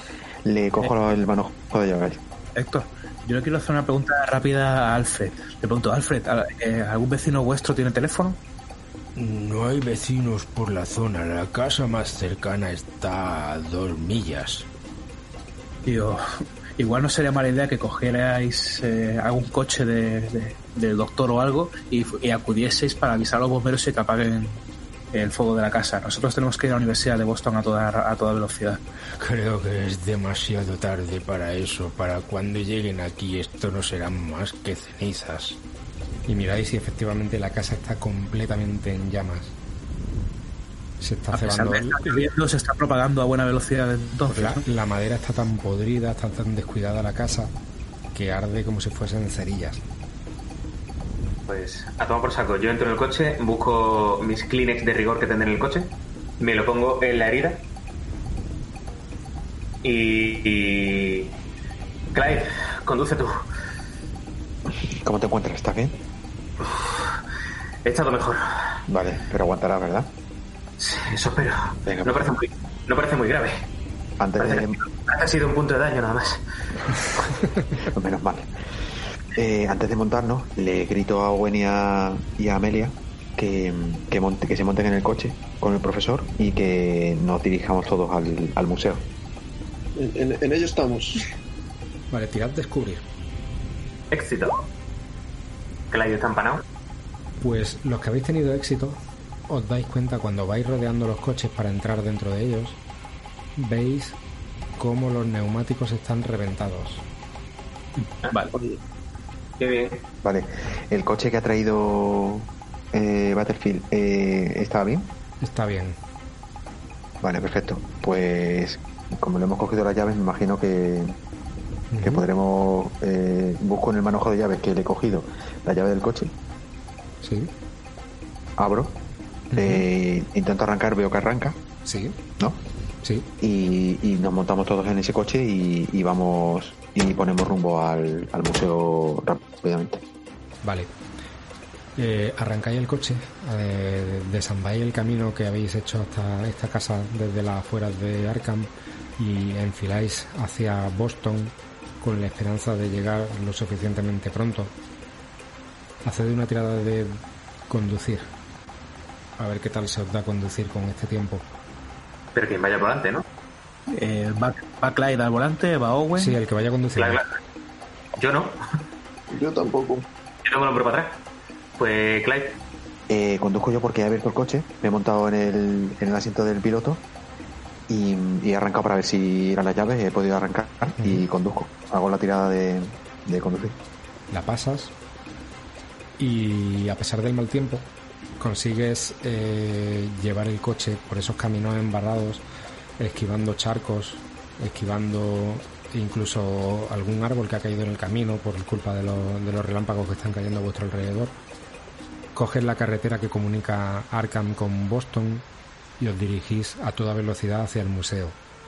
Le cojo el manojo de llave.
Héctor, yo le quiero hacer una pregunta rápida a Alfred. Le pregunto, Alfred, ¿a- eh, ¿algún vecino vuestro tiene teléfono?
No hay vecinos por la zona. La casa más cercana está a dos millas.
Digo, igual no sería mala idea que cogierais eh, algún coche de, de- del doctor o algo y, y acudieseis para avisar a los bomberos y que apaguen el fuego de la casa. Nosotros tenemos que ir a la Universidad de Boston a toda, a toda velocidad.
Creo que es demasiado tarde para eso. Para cuando lleguen aquí esto no serán más que cenizas.
Y miráis y efectivamente la casa está completamente en llamas. Se está
A
cebando.
se está propagando a buena velocidad entonces.
La,
¿no?
la madera está tan podrida, está tan descuidada la casa, que arde como si fuesen cerillas.
Pues a tomar por saco. Yo entro en el coche, busco mis Kleenex de rigor que tendré en el coche, me lo pongo en la herida y... y... Clyde, conduce tú.
¿Cómo te encuentras? ¿Estás bien?
He estado mejor.
Vale, pero aguantarás, ¿verdad?
Sí, Eso espero.
Venga,
no,
pues.
parece muy, no parece muy grave.
Antes de...
ha sido un punto de daño nada más.
Menos mal. Eh, antes de montarnos, le grito a Owen y a, y a Amelia que, que, monte, que se monten en el coche con el profesor y que nos dirijamos todos al, al museo.
En, en- en ello estamos.
Vale, tirad descubrir.
Éxito. Clyde está empanado.
Pues los que habéis tenido éxito, os dais cuenta cuando vais rodeando los coches para entrar dentro de ellos, veis cómo los neumáticos están reventados.
Vale.
Oye,
Qué bien.
Vale, el coche que ha traído eh, Battlefield eh, está bien.
Está bien.
Vale, perfecto. Pues como le hemos cogido las llaves, me imagino que, que podremos. Eh, busco en el manojo de llaves que le he cogido la llave del coche.
Sí.
Abro. eh, intento arrancar, veo que arranca,
Sí.
¿no?
Sí.
Y, y nos montamos todos en ese coche y, y vamos y ponemos rumbo al, al museo rápidamente.
Vale. Eh, arrancáis el coche, eh, el camino que habéis hecho hasta esta casa desde las afueras de Arkham y enfiláis hacia Boston con la esperanza de llegar lo suficientemente pronto. Haced una tirada de conducir. A ver qué tal se os da conducir con este tiempo.
Pero quien vaya por delante, ¿no?
Eh, va, va Clyde al volante, va Owen.
Sí, el que vaya conduciendo.
Yo no.
Yo tampoco.
Yo tengo el hombro para atrás. Pues Clyde,
Eh, conduzco yo porque he abierto el coche, me he montado en el, en el asiento del piloto y, y he arrancado para ver si eran las llaves, he podido arrancar y conduzco. Hago la tirada de, de conducir.
la pasas y a pesar del mal tiempo consigues eh, llevar el coche por esos caminos embarrados, esquivando charcos, esquivando incluso algún árbol que ha caído en el camino por culpa de, los- de los relámpagos que están cayendo a vuestro alrededor. Coges la carretera que comunica Arkham con Boston y os dirigís a toda velocidad hacia el museo.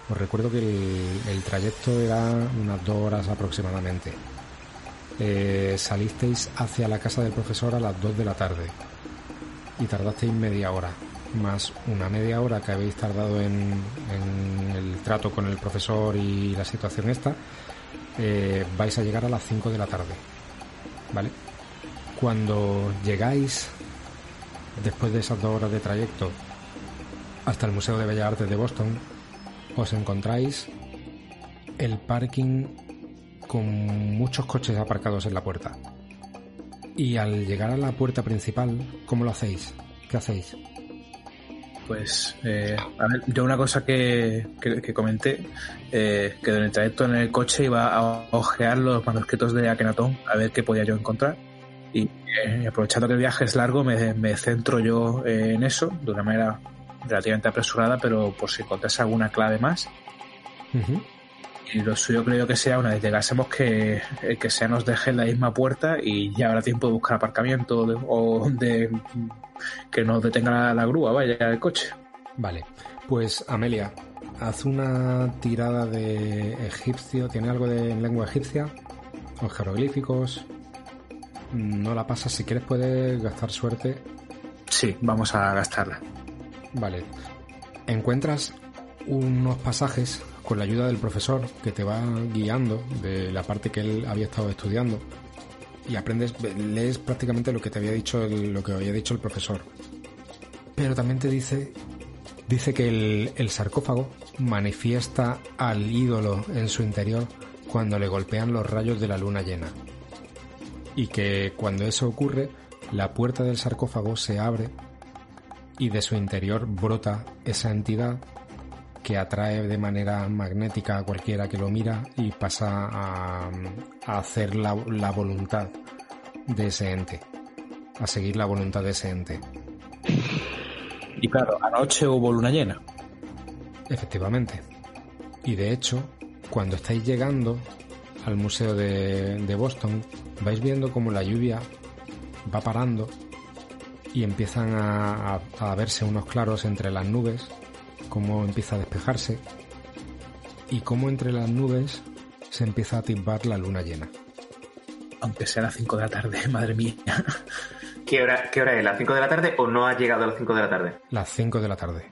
Os recuerdo que el, el trayecto era unas dos horas aproximadamente. Eh, salisteis hacia la casa del profesor a las 2 de la tarde y tardasteis media hora, más una media hora que habéis tardado en, en el trato con el profesor y la situación esta, eh, vais a llegar a las 5 de la tarde. ¿Vale? Cuando llegáis, después de esas dos horas de trayecto, hasta el Museo de Bellas Artes de Boston, os encontráis el parking con muchos coches aparcados en la puerta. Y al llegar a la puerta principal, ¿cómo lo hacéis? ¿Qué hacéis?
Pues, eh, a ver, yo una cosa que, que, comenté, eh, que en el trayecto en el coche iba a ojear los manuscritos de Akenatón a ver qué podía yo encontrar. Y eh, aprovechando que el viaje es largo, me, me centro yo eh, en eso, de una manera relativamente apresurada, pero por si encontrase alguna clave más.
Ujú.
Y lo suyo creo que sea, una vez llegásemos, que el que sea nos deje en la misma puerta y ya habrá tiempo de buscar aparcamiento de- o de que nos detenga la, la grúa, vaya, el coche.
Vale, pues Amelia, haz una tirada de egipcio. ¿Tiene algo de en lengua egipcia? O jeroglíficos. No la pasas. Si quieres puedes gastar suerte.
Sí, vamos a gastarla.
Vale. Encuentras unos pasajes con la ayuda del profesor que te va guiando de la parte que él había estado estudiando y aprendes, lees prácticamente lo que te había dicho el- lo que había dicho el profesor. Pero también te dice dice que el, el sarcófago manifiesta al ídolo en su interior cuando le golpean los rayos de la luna llena. Y que cuando eso ocurre, la puerta del sarcófago se abre y de su interior brota esa entidad que atrae de manera magnética a cualquiera que lo mira y pasa a, a hacer la, la voluntad de ese ente, a seguir la voluntad de ese ente.
Y claro, anoche hubo luna llena.
Efectivamente. Y de hecho, cuando estáis llegando al Museo de, de Boston, vais viendo como la lluvia va parando y empiezan a, a- a verse unos claros entre las nubes, cómo empieza a despejarse y cómo entre las nubes se empieza a atisbar la luna llena.
Aunque sea a las 5 de la tarde, madre mía.
¿qué hora, ¿qué hora es? ¿Las 5 de la tarde o no has llegado a las 5 de la tarde?
Las 5 de la tarde.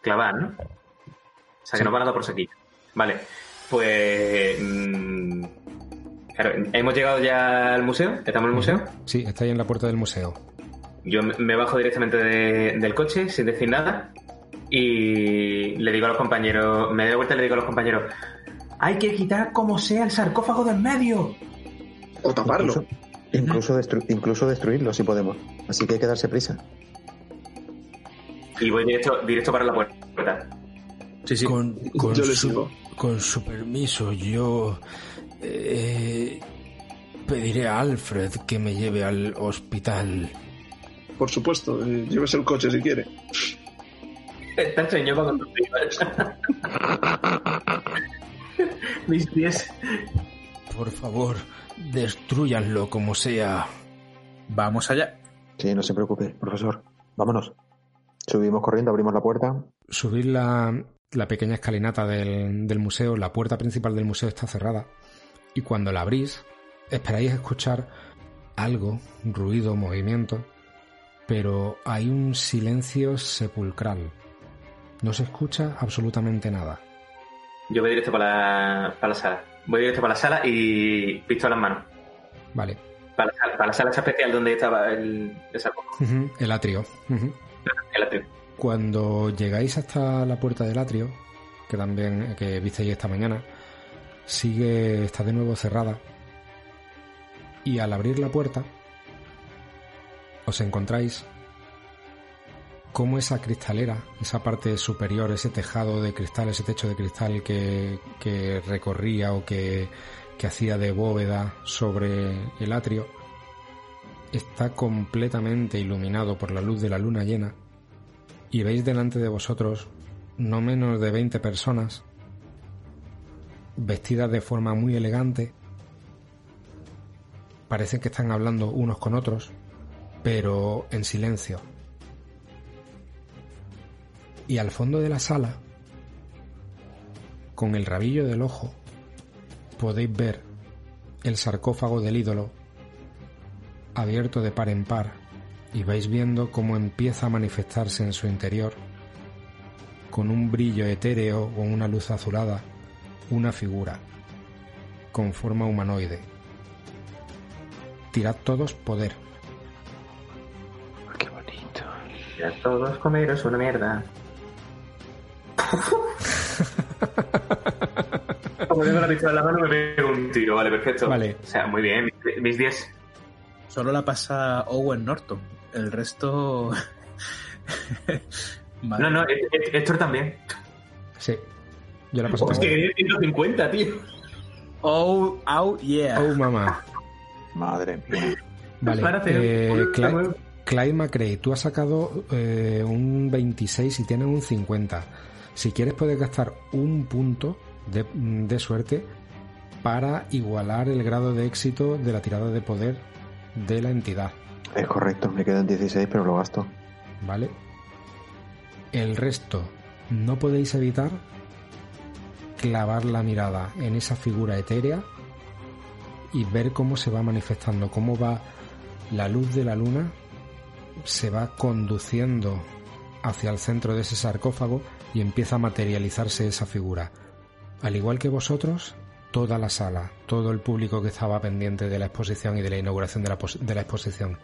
Clavada, ¿no? O sea, que nos van a dar por sequía. Vale, pues... mm, claro, hemos llegado ya al museo, estamos en el museo.
Sí, estáis en la puerta del museo.
Yo me me bajo directamente de- del coche sin decir nada y le digo a los compañeros, me doy vuelta y le digo a los compañeros, hay que quitar como sea el sarcófago del medio.
O taparlo.
Incluso, incluso, destru- incluso destruirlo si podemos. Así que hay que darse prisa.
Y voy directo, directo para la puerta.
Sí, sí.
Con, con
Yo
su, con su permiso, yo eh, pediré a Alfred que me lleve al hospital.
Por supuesto, eh, llévese el coche si quiere.
Está para cuando Mis pies.
Por favor, destruyanlo como sea.
Vamos allá.
Sí, no se preocupe, profesor. Vámonos. Subimos corriendo, abrimos la puerta.
Subir la, la pequeña escalinata del, del museo, la puerta principal del museo está cerrada. Y cuando la abrís, esperáis escuchar algo, ruido, movimiento, pero hay un silencio sepulcral. No se escucha absolutamente nada.
Yo voy directo para la, para la sala. Voy directo para la sala y pistola en mano.
Vale.
Para la, sala- para la sala esa especial donde estaba el, el
El atrio.
El atrio.
Cuando llegáis hasta la puerta del atrio, que también que visteis esta mañana, sigue, está de nuevo cerrada. Y al abrir la puerta, os encontráis como esa cristalera, esa parte superior, ese tejado de cristal, ese techo de cristal que, recorría o que, que hacía de bóveda sobre el atrio, está completamente iluminado por la luz de la luna llena y veis delante de vosotros no menos de 20 personas vestidas de forma muy elegante. Parecen que están hablando unos con otros, pero en silencio. Y al fondo de la sala, con el rabillo del ojo, podéis ver el sarcófago del ídolo abierto de par en par y vais viendo cómo empieza a manifestarse en su interior, con un brillo etéreo o una luz azulada, una figura, con forma humanoide. Tirad todos poder.
Qué bonito.
Ya todos comeros una mierda. Como tengo la pistola en la mano, me pego un tiro. Vale, perfecto.
Vale.
O sea, muy bien. mis- Mis 10.
Solo la pasa Owen Norton. El resto. Vale.
No, no, Hé- Hé- Héctor también.
Sí. Yo la paso
Es que quería 150, tío.
Oh, oh, yeah.
Oh, mamá.
Madre mía.
Vale.
Para hacer-
eh, Clyde, Clyde McRae, tú has sacado eh, un 26 y tienes un 50. Si quieres puedes gastar un punto de, de suerte para igualar el grado de éxito de la tirada de poder de la entidad.
Es correcto, me quedan 16, pero lo gasto.
¿Vale? El resto no podéis evitar clavar la mirada en esa figura etérea y ver cómo se va manifestando, cómo va la luz de la luna, se va conduciendo hacia el centro de ese sarcófago y empieza a materializarse esa figura. Al igual que vosotros, toda la sala, todo el público que estaba pendiente de la exposición y de la inauguración de la, pos- de la exposición,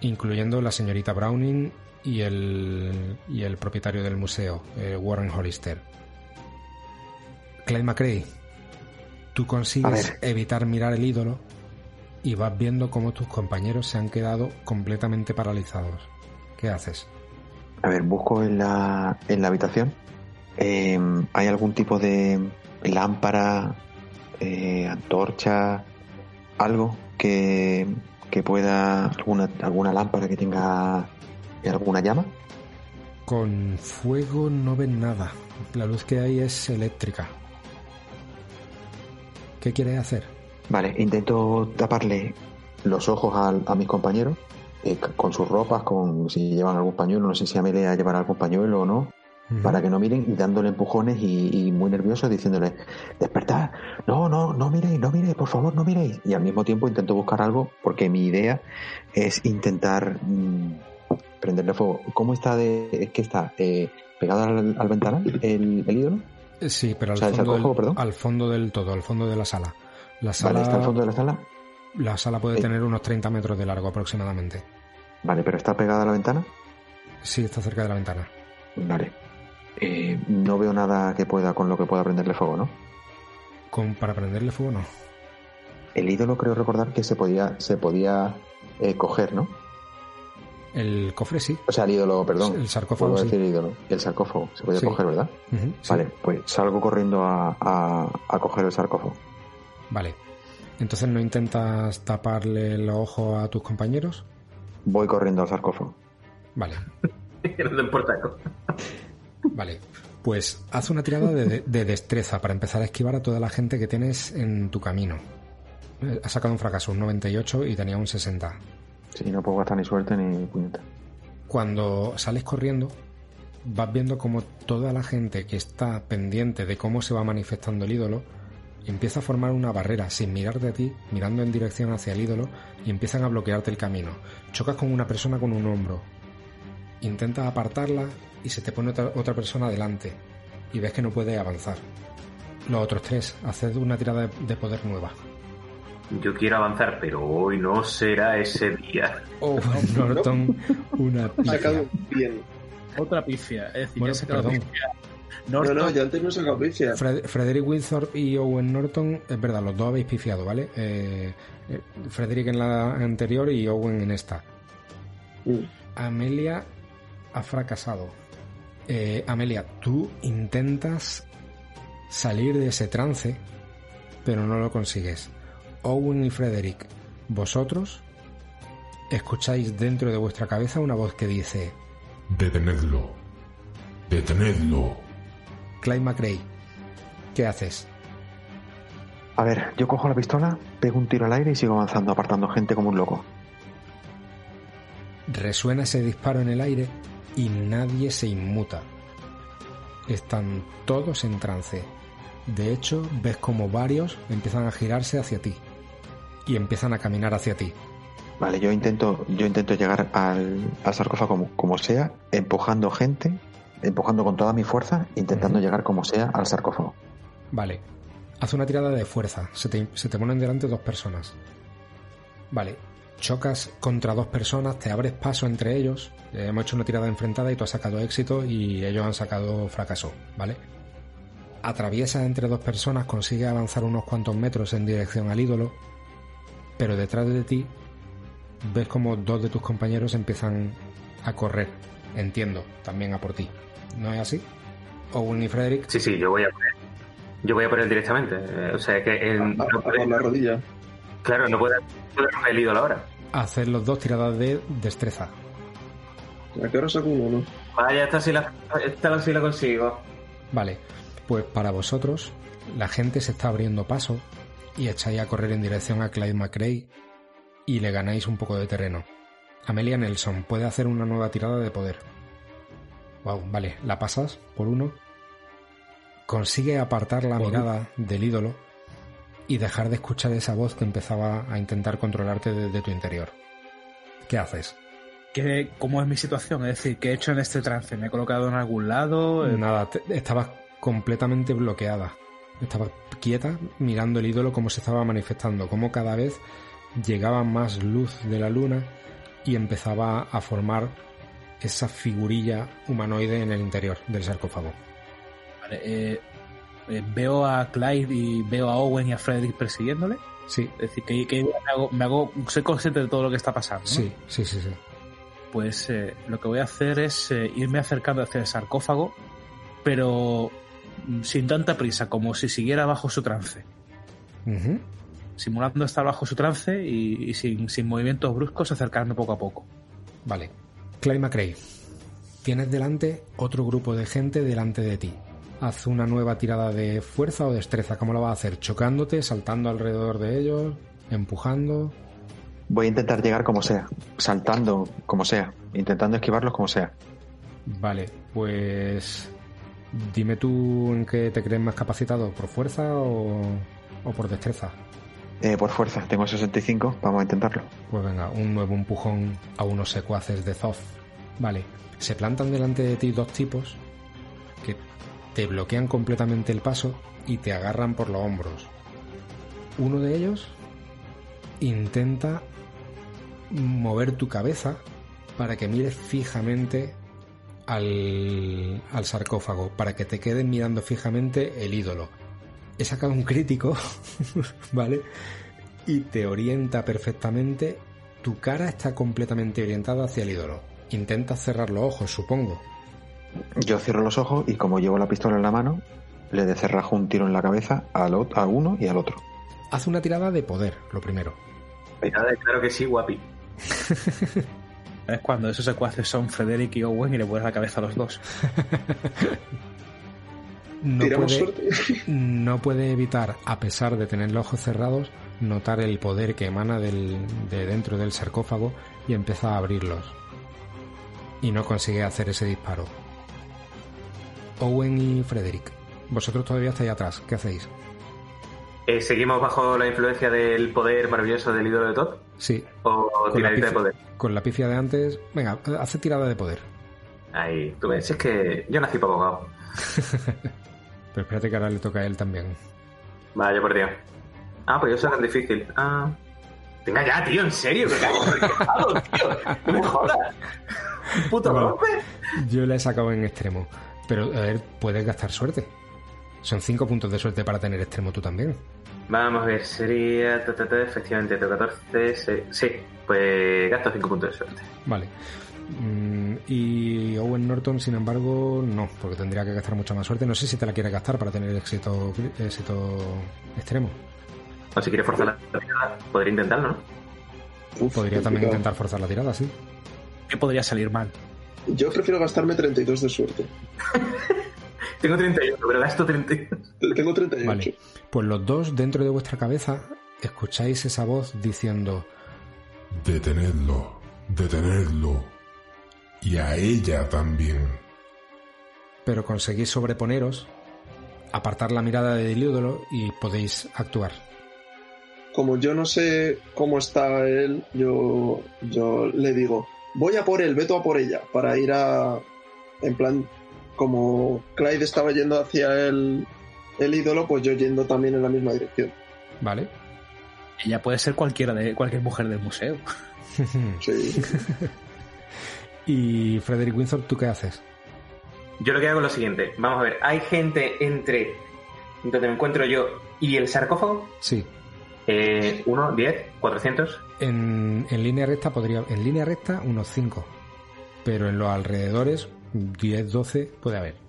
incluyendo la señorita Browning y el, y el propietario del museo, eh, Warren Hollister. Clyde McRae, tú consigues evitar mirar el ídolo y vas viendo cómo tus compañeros se han quedado completamente paralizados. ¿Qué haces?
A ver, busco en la, en la habitación. Eh, ¿Hay algún tipo de lámpara, eh, antorcha, algo que, que pueda, alguna, alguna lámpara que tenga alguna llama?
Con fuego no ven nada. La luz que hay es eléctrica. ¿Qué quieres hacer?
Vale, intento taparle los ojos a, mis compañeros eh, con sus ropas, con si llevan algún pañuelo, no sé si Amelia llevará algún pañuelo o no, para que no miren y dándole empujones y, y muy nervioso diciéndole despertad, no, no, no miréis, no miréis, por favor, no miréis. Y al mismo tiempo intento buscar algo porque mi idea es intentar mm, prenderle fuego. ¿Cómo está de, es que está eh, pegado al, al ventanal el, el ídolo?
Sí, pero al,
O sea,
fondo del, al fondo del todo, al fondo de la sala. La sala,
Vale, está al fondo de la sala.
La sala puede tener unos 30 metros de largo aproximadamente.
Vale, pero está pegada a la ventana.
Sí, está cerca de la ventana.
Vale. Eh, no veo nada que pueda con lo que pueda prenderle fuego, ¿no?
Con, para prenderle fuego no.
El ídolo creo recordar que se podía se podía eh, coger, ¿no?
El cofre sí.
O sea, el ídolo, perdón.
El sarcófago
Vuelvo a
sí.
decir ídolo. El sarcófago se podía
Sí.
coger, ¿verdad?
Sí.
Vale, pues salgo corriendo a, a, a coger el sarcófago.
Vale. Entonces no intentas taparle los ojos a tus compañeros.
Voy corriendo al sarcófago.
Vale.
Que no te importa.
Vale, pues haz una tirada de, de destreza para empezar a esquivar a toda la gente que tienes en tu camino. Eh, Has sacado un fracaso, un 98 y tenía un 60.
Sí, no puedo gastar ni suerte ni puñeta.
Cuando sales corriendo, vas viendo como toda la gente que está pendiente de cómo se va manifestando el ídolo empieza a formar una barrera sin mirarte a ti, mirando en dirección hacia el ídolo y empiezan a bloquearte el camino. Chocas con una persona con un hombro. Intentas apartarla y se te pone otra, otra persona delante y ves que no puede avanzar. Los otros tres, haced una tirada de, de poder nueva.
Yo quiero avanzar, pero hoy no será ese día.
Oh, Norton, una
Ha sacado
pifia.
bien.
Otra pifia. Es decir,
Bueno,
ya se quedó
perdón.
pifia.
No,
Norton,
no, yo antes no he sacado pifia.
Fred- Frederick Winthorpe y Owen Norton, es verdad, los dos habéis pifiado, ¿vale? Eh, eh, Frederick en la anterior y Owen en esta.
Mm.
Amelia ha fracasado. Eh, Amelia, tú intentas salir de ese trance, pero no lo consigues. Owen y Frederick, vosotros escucháis dentro de vuestra cabeza una voz que dice,
Detenedlo. Detenedlo.
Clyde McRae, ¿qué haces?
A ver, yo cojo la pistola, pego un tiro al aire y sigo avanzando, apartando gente como un loco.
Resuena ese disparo en el aire y nadie se inmuta. Están todos en trance. De hecho, ves como varios empiezan a girarse hacia ti y empiezan a caminar hacia ti.
Vale, yo intento, yo intento llegar al, al sarcófago como, como sea, empujando gente, empujando con toda mi fuerza, intentando llegar como sea al sarcófago.
Vale. Haz una tirada de fuerza. Se te, se te ponen delante dos personas. Vale. Chocas contra dos personas, te abres paso entre ellos. Eh, hemos hecho una tirada enfrentada y tú has sacado éxito y ellos han sacado fracaso. ¿Vale? Atraviesas entre dos personas, consigues avanzar unos cuantos metros en dirección al ídolo. Pero detrás de ti ves como dos de tus compañeros empiezan a correr. Entiendo, también a por ti. ¿No es así? Owen y Frederick
Sí, sí, yo voy a él. Yo voy a él directamente. Eh, O sea que él
A,
no
a
puede,
la rodilla.
claro, no puede, puede coger el ídolo ahora.
hacer los dos tiradas de destreza.
¿A qué hora saco uno? no?
Vaya, esta sí la, esta sí la consigo.
Vale, pues para vosotros la gente se está abriendo paso y echáis a correr en dirección a Clyde McRae y le ganáis un poco de terreno. Amelia Nelson puede hacer una nueva tirada de poder. Wow, vale, la pasas por uno. Consigue apartar la
Por
mirada del ídolo y dejar de escuchar esa voz que empezaba a intentar controlarte desde tu interior. ¿Qué haces?
¿qué- ¿cómo es mi situación? Es decir, ¿qué he hecho en este trance? ¿Me he colocado en algún lado?
Nada, te- estabas completamente bloqueada. Estabas quieta mirando el ídolo como se estaba manifestando, como cada vez llegaba más luz de la luna y empezaba a formar esa figurilla humanoide en el interior del sarcófago.
Vale, eh, eh, veo a Clyde y veo a Owen y a Frederick persiguiéndole.
Sí,
Es decir, que, que me, hago, me hago- soy consciente de todo lo que está pasando. ¿no?
sí, sí, sí, sí.
Pues eh, lo que voy a hacer es irme acercando hacia el sarcófago, pero mm, sin tanta prisa, como si siguiera bajo su trance. Simulando estar bajo su trance y, y sin, sin movimientos bruscos acercarme poco a poco.
Vale. Clay McRae, tienes delante otro grupo de gente delante de ti. Haz una nueva tirada de fuerza o destreza. ¿Cómo lo vas a hacer? ¿Chocándote? ¿Saltando alrededor de ellos? ¿Empujando?
Voy a intentar llegar como sea, saltando como sea, intentando esquivarlos como sea.
Vale, pues dime tú en qué te crees más capacitado, por fuerza o, o por destreza.
Eh, por fuerza, tengo 65, vamos a intentarlo.
Pues venga, un nuevo empujón a unos secuaces de Zoth. Vale, se plantan delante de ti dos tipos que te bloquean completamente el paso y te agarran por los hombros. Uno de ellos intenta mover tu cabeza para que mires fijamente al, sarcófago, para que te quedes mirando fijamente el ídolo. He sacado un crítico, ¿vale? Y te orienta perfectamente. Tu cara está completamente orientada hacia el ídolo. Intenta cerrar los ojos, supongo.
Yo cierro los ojos y como llevo la pistola en la mano, le decerrajo un tiro en la cabeza al a uno y al otro.
Haz una tirada de poder, lo primero.
Claro que sí, guapi.
Es cuando esos secuaces son Frederick y Owen y le pones la cabeza a los dos.
No puede,
suerte.
no puede evitar, a pesar de tener los ojos cerrados, notar el poder que emana del- de dentro del sarcófago y empieza a abrirlos. Y no consigue hacer ese disparo. Owen y Frederick, vosotros todavía estáis atrás, ¿qué hacéis?
Eh, ¿Seguimos bajo la influencia del poder maravilloso del ídolo de Todd?
Sí,
¿O
con la,
de poder?
con la pifia de antes. Venga, hace tirada de poder.
Ahí, tú ves, es que yo nací para abogado.
Pero espérate que ahora le toca a él también.
Vaya por Dios. Ah, pues yo soy tan difícil. Ah. Venga ya, tío, en serio, cago en tío. No me jodas. Puto
Bueno.
rompe.
Yo le he sacado en extremo. Pero, a ver, puedes gastar suerte. Son 5 puntos de suerte para tener extremo tú también.
Vamos a ver, sería. ta, ta, ta, efectivamente, tengo 14. se- Sí, pues gasto 5 puntos de suerte.
Vale. Mm, y Owen Norton, sin embargo, no, porque tendría que gastar mucha más suerte. No sé si te la quieres gastar para tener éxito, éxito extremo.
O si quieres forzar la tirada, podría intentarlo, ¿no?
Uf,
Podría también
complicado.
intentar forzar la tirada, sí.
¿Qué podría salir mal?
Yo prefiero gastarme 32 de suerte.
Tengo 31, pero gasto 32.
Tengo 38.
Vale. Pues los dos, dentro de vuestra cabeza, escucháis esa voz diciendo:
Detenedlo, detenedlo. Y a ella también.
Pero conseguís sobreponeros, apartar la mirada del ídolo y podéis actuar.
Como yo no sé cómo está él, yo, yo le digo, voy a por él, veto a por ella, para ir a... En plan, como Clyde estaba yendo hacia el, el ídolo, pues yo yendo también en la misma dirección.
¿Vale?
Ella puede ser cualquiera de cualquier mujer del museo.
Sí.
y Frederick Windsor, ¿tú qué haces?
Yo lo que hago es lo siguiente. Vamos a ver, hay gente entre donde me encuentro yo y el sarcófago.
Sí.
Eh, 1, 10, 400.
En, en línea recta podría. En línea recta, unos 5. Pero en los alrededores, 10, 12 puede haber.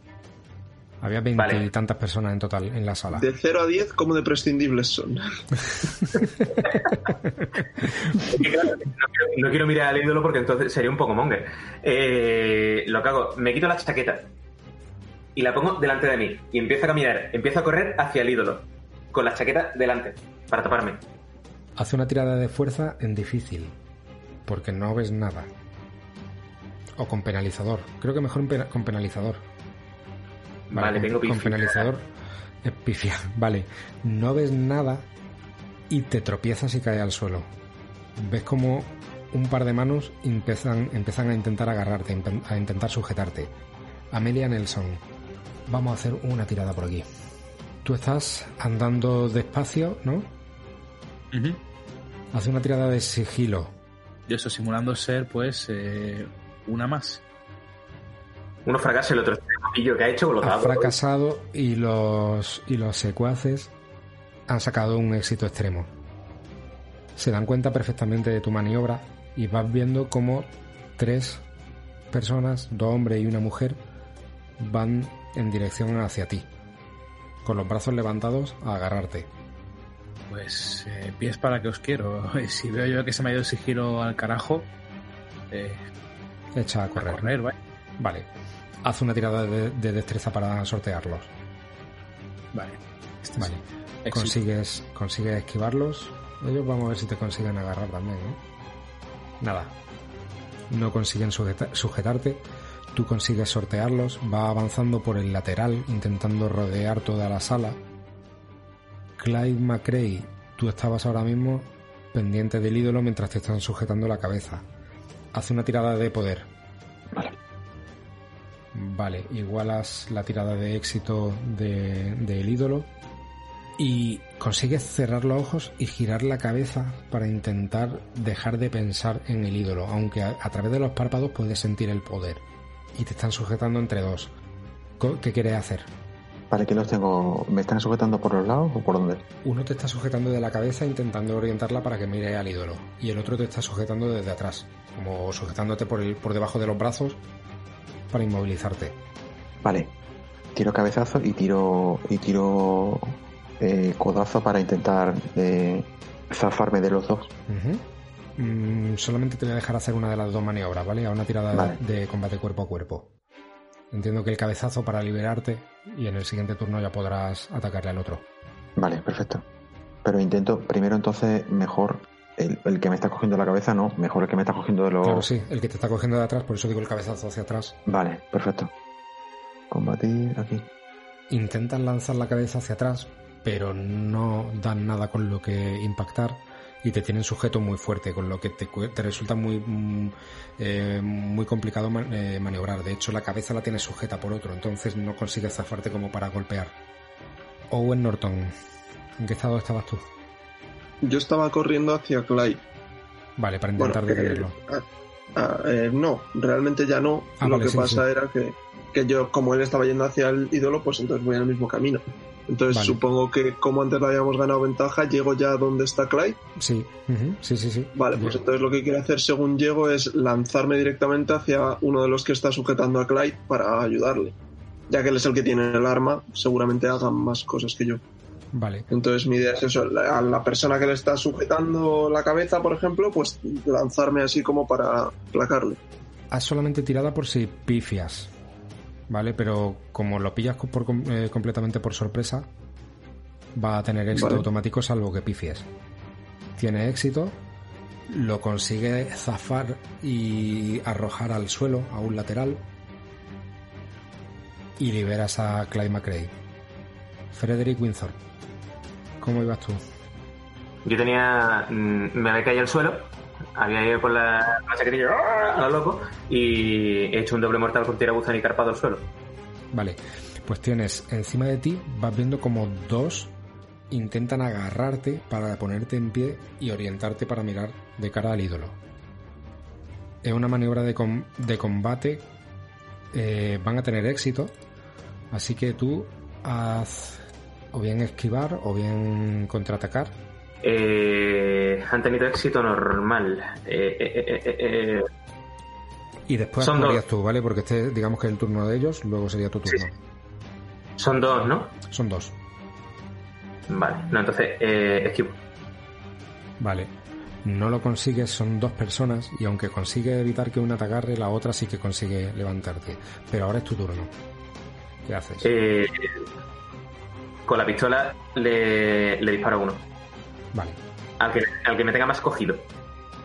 Había 20
Vale.
y tantas personas en total en la sala.
De 0 a 10, ¿cómo de prescindibles son?
Claro, no, quiero, no quiero mirar al ídolo porque entonces sería un poco monger. Eh, lo que hago, me quito la chaqueta y la pongo delante de mí y empiezo a caminar, empiezo a correr hacia el ídolo con la chaqueta delante para taparme.
Hace una tirada de fuerza en difícil. Porque no ves nada. O con penalizador. Creo que mejor con penalizador.
Vale,
con,
tengo
con
pifia.
penalizador. Es pifia. Vale. No ves nada y te tropiezas y caes al suelo. Ves como un par de manos empiezan, empiezan a intentar agarrarte, a intentar sujetarte. Amelia Nelson. Vamos a hacer una tirada por aquí. Tú estás andando despacio, ¿no? Hace una tirada de sigilo.
Yo estoy simulando ser, pues, eh, una más.
Uno fracasa el otro que ha hecho con los
ha
dados.
fracasado y los, y los secuaces han sacado un éxito extremo. Se dan cuenta perfectamente de tu maniobra y vas viendo cómo tres personas, dos hombres y una mujer, van en dirección hacia ti, con los brazos levantados a agarrarte.
Pues, eh, pies para que os quiero. Si veo yo que se me ha ido el sigilo al carajo, eh,
Echa a
a
correr.
correr, ¿vale?
Vale. Haz una tirada de, de destreza para sortearlos.
Vale. Este
Vale. Consigues, consigues esquivarlos. Ellos vamos a ver si te consiguen agarrar también, ¿no? Nada. No consiguen sujeta- sujetarte. Tú consigues sortearlos. Va avanzando por el lateral, intentando rodear toda la sala. Clyde McRae, tú estabas ahora mismo pendiente del ídolo mientras te están sujetando la cabeza. Hace una tirada de poder. Vale, igualas la tirada de éxito de- del ídolo y consigues cerrar los ojos y girar la cabeza para intentar dejar de pensar en el ídolo, aunque a, a través de los párpados puedes sentir el poder y te están sujetando entre dos. ¿Qué quieres hacer?
Vale, que los tengo. ¿Me están sujetando por los lados o por dónde?
Uno te está sujetando de la cabeza intentando orientarla para que mire al ídolo y el otro te está sujetando desde atrás, como sujetándote por, el, por debajo de los brazos para inmovilizarte.
Vale. Tiro cabezazo y tiro. y tiro. eh, codazo para intentar eh, zafarme de los dos.
Mm, solamente te voy a dejar hacer una de las dos maniobras, ¿vale? A una tirada
Vale.
de combate cuerpo a cuerpo. Entiendo que el cabezazo para liberarte y en el siguiente turno ya podrás atacarle al otro.
Vale, perfecto. Pero intento, primero entonces, mejor el, el que me está cogiendo la cabeza, no, mejor el que me está cogiendo de los...
Claro, sí, el que te está cogiendo de atrás, por eso digo el cabezazo hacia atrás.
Vale, perfecto. Combatir aquí.
Intentan lanzar la cabeza hacia atrás, pero no dan nada con lo que impactar y te tienen sujeto muy fuerte, con lo que te, te resulta muy mm, eh, muy complicado eh, maniobrar. De hecho, la cabeza la tienes sujeta por otro, entonces no consigues zafarte como para golpear. Owen Norton, ¿en qué estado estabas tú?
Yo estaba corriendo hacia Clyde.
Vale, para
Bueno,
intentar
que-
detenerlo.
ah, ah, eh, no, realmente ya no.
Ah,
Lo
vale,
que
sí,
pasa
sí.
era que, que yo, como él estaba yendo hacia el ídolo, pues entonces voy en el mismo camino. Entonces
Vale.
supongo que como antes le habíamos ganado ventaja, llego ya donde está Clyde.
Sí, sí, sí, sí.
Vale, pues entonces lo que quiero hacer según llego es lanzarme directamente hacia uno de los que está sujetando a Clyde para ayudarle. Ya que él es el que tiene el arma, seguramente hagan más cosas que yo.
Vale,
Entonces mi idea es eso, a la persona que le está sujetando la cabeza, por ejemplo, pues lanzarme así como para placarle.
haz solamente tirada por si pifias, ¿vale? Pero como lo pillas por eh, completamente por sorpresa, va a tener éxito
Vale.
automático salvo que pifies. Tiene éxito, lo consigue zafar y arrojar al suelo, a un lateral, y liberas a Clyde McRae. Frederick Windsor, ¿cómo ibas tú?
Yo tenía. mm, Me había caído al suelo, había ido con la, la chaquetilla ¡ah! a lo loco y he hecho un doble mortal con tirabuzón y carpado al suelo.
Vale, pues tienes encima de ti, vas viendo como dos intentan agarrarte para ponerte en pie y orientarte para mirar de cara al ídolo. Es una maniobra de, com- de combate, eh, van a tener éxito, así que tú haz o bien esquivar o bien contraatacar.
Eh, han tenido éxito normal. Eh, eh, eh, eh, eh,
Y después
Son dos.
tú, ¿vale? Porque este, digamos que es el turno de ellos, luego sería tu turno.
son dos, ¿no?
Son dos.
Vale, no, entonces, eh, esquivo.
Vale. No lo consigues, son dos personas y aunque consigue evitar que una te agarre, la otra sí que consigue levantarte. Pero ahora es tu turno. ¿Qué haces?
Eh, con la pistola le, le disparo a uno.
Vale.
Al que, al que me tenga más cogido.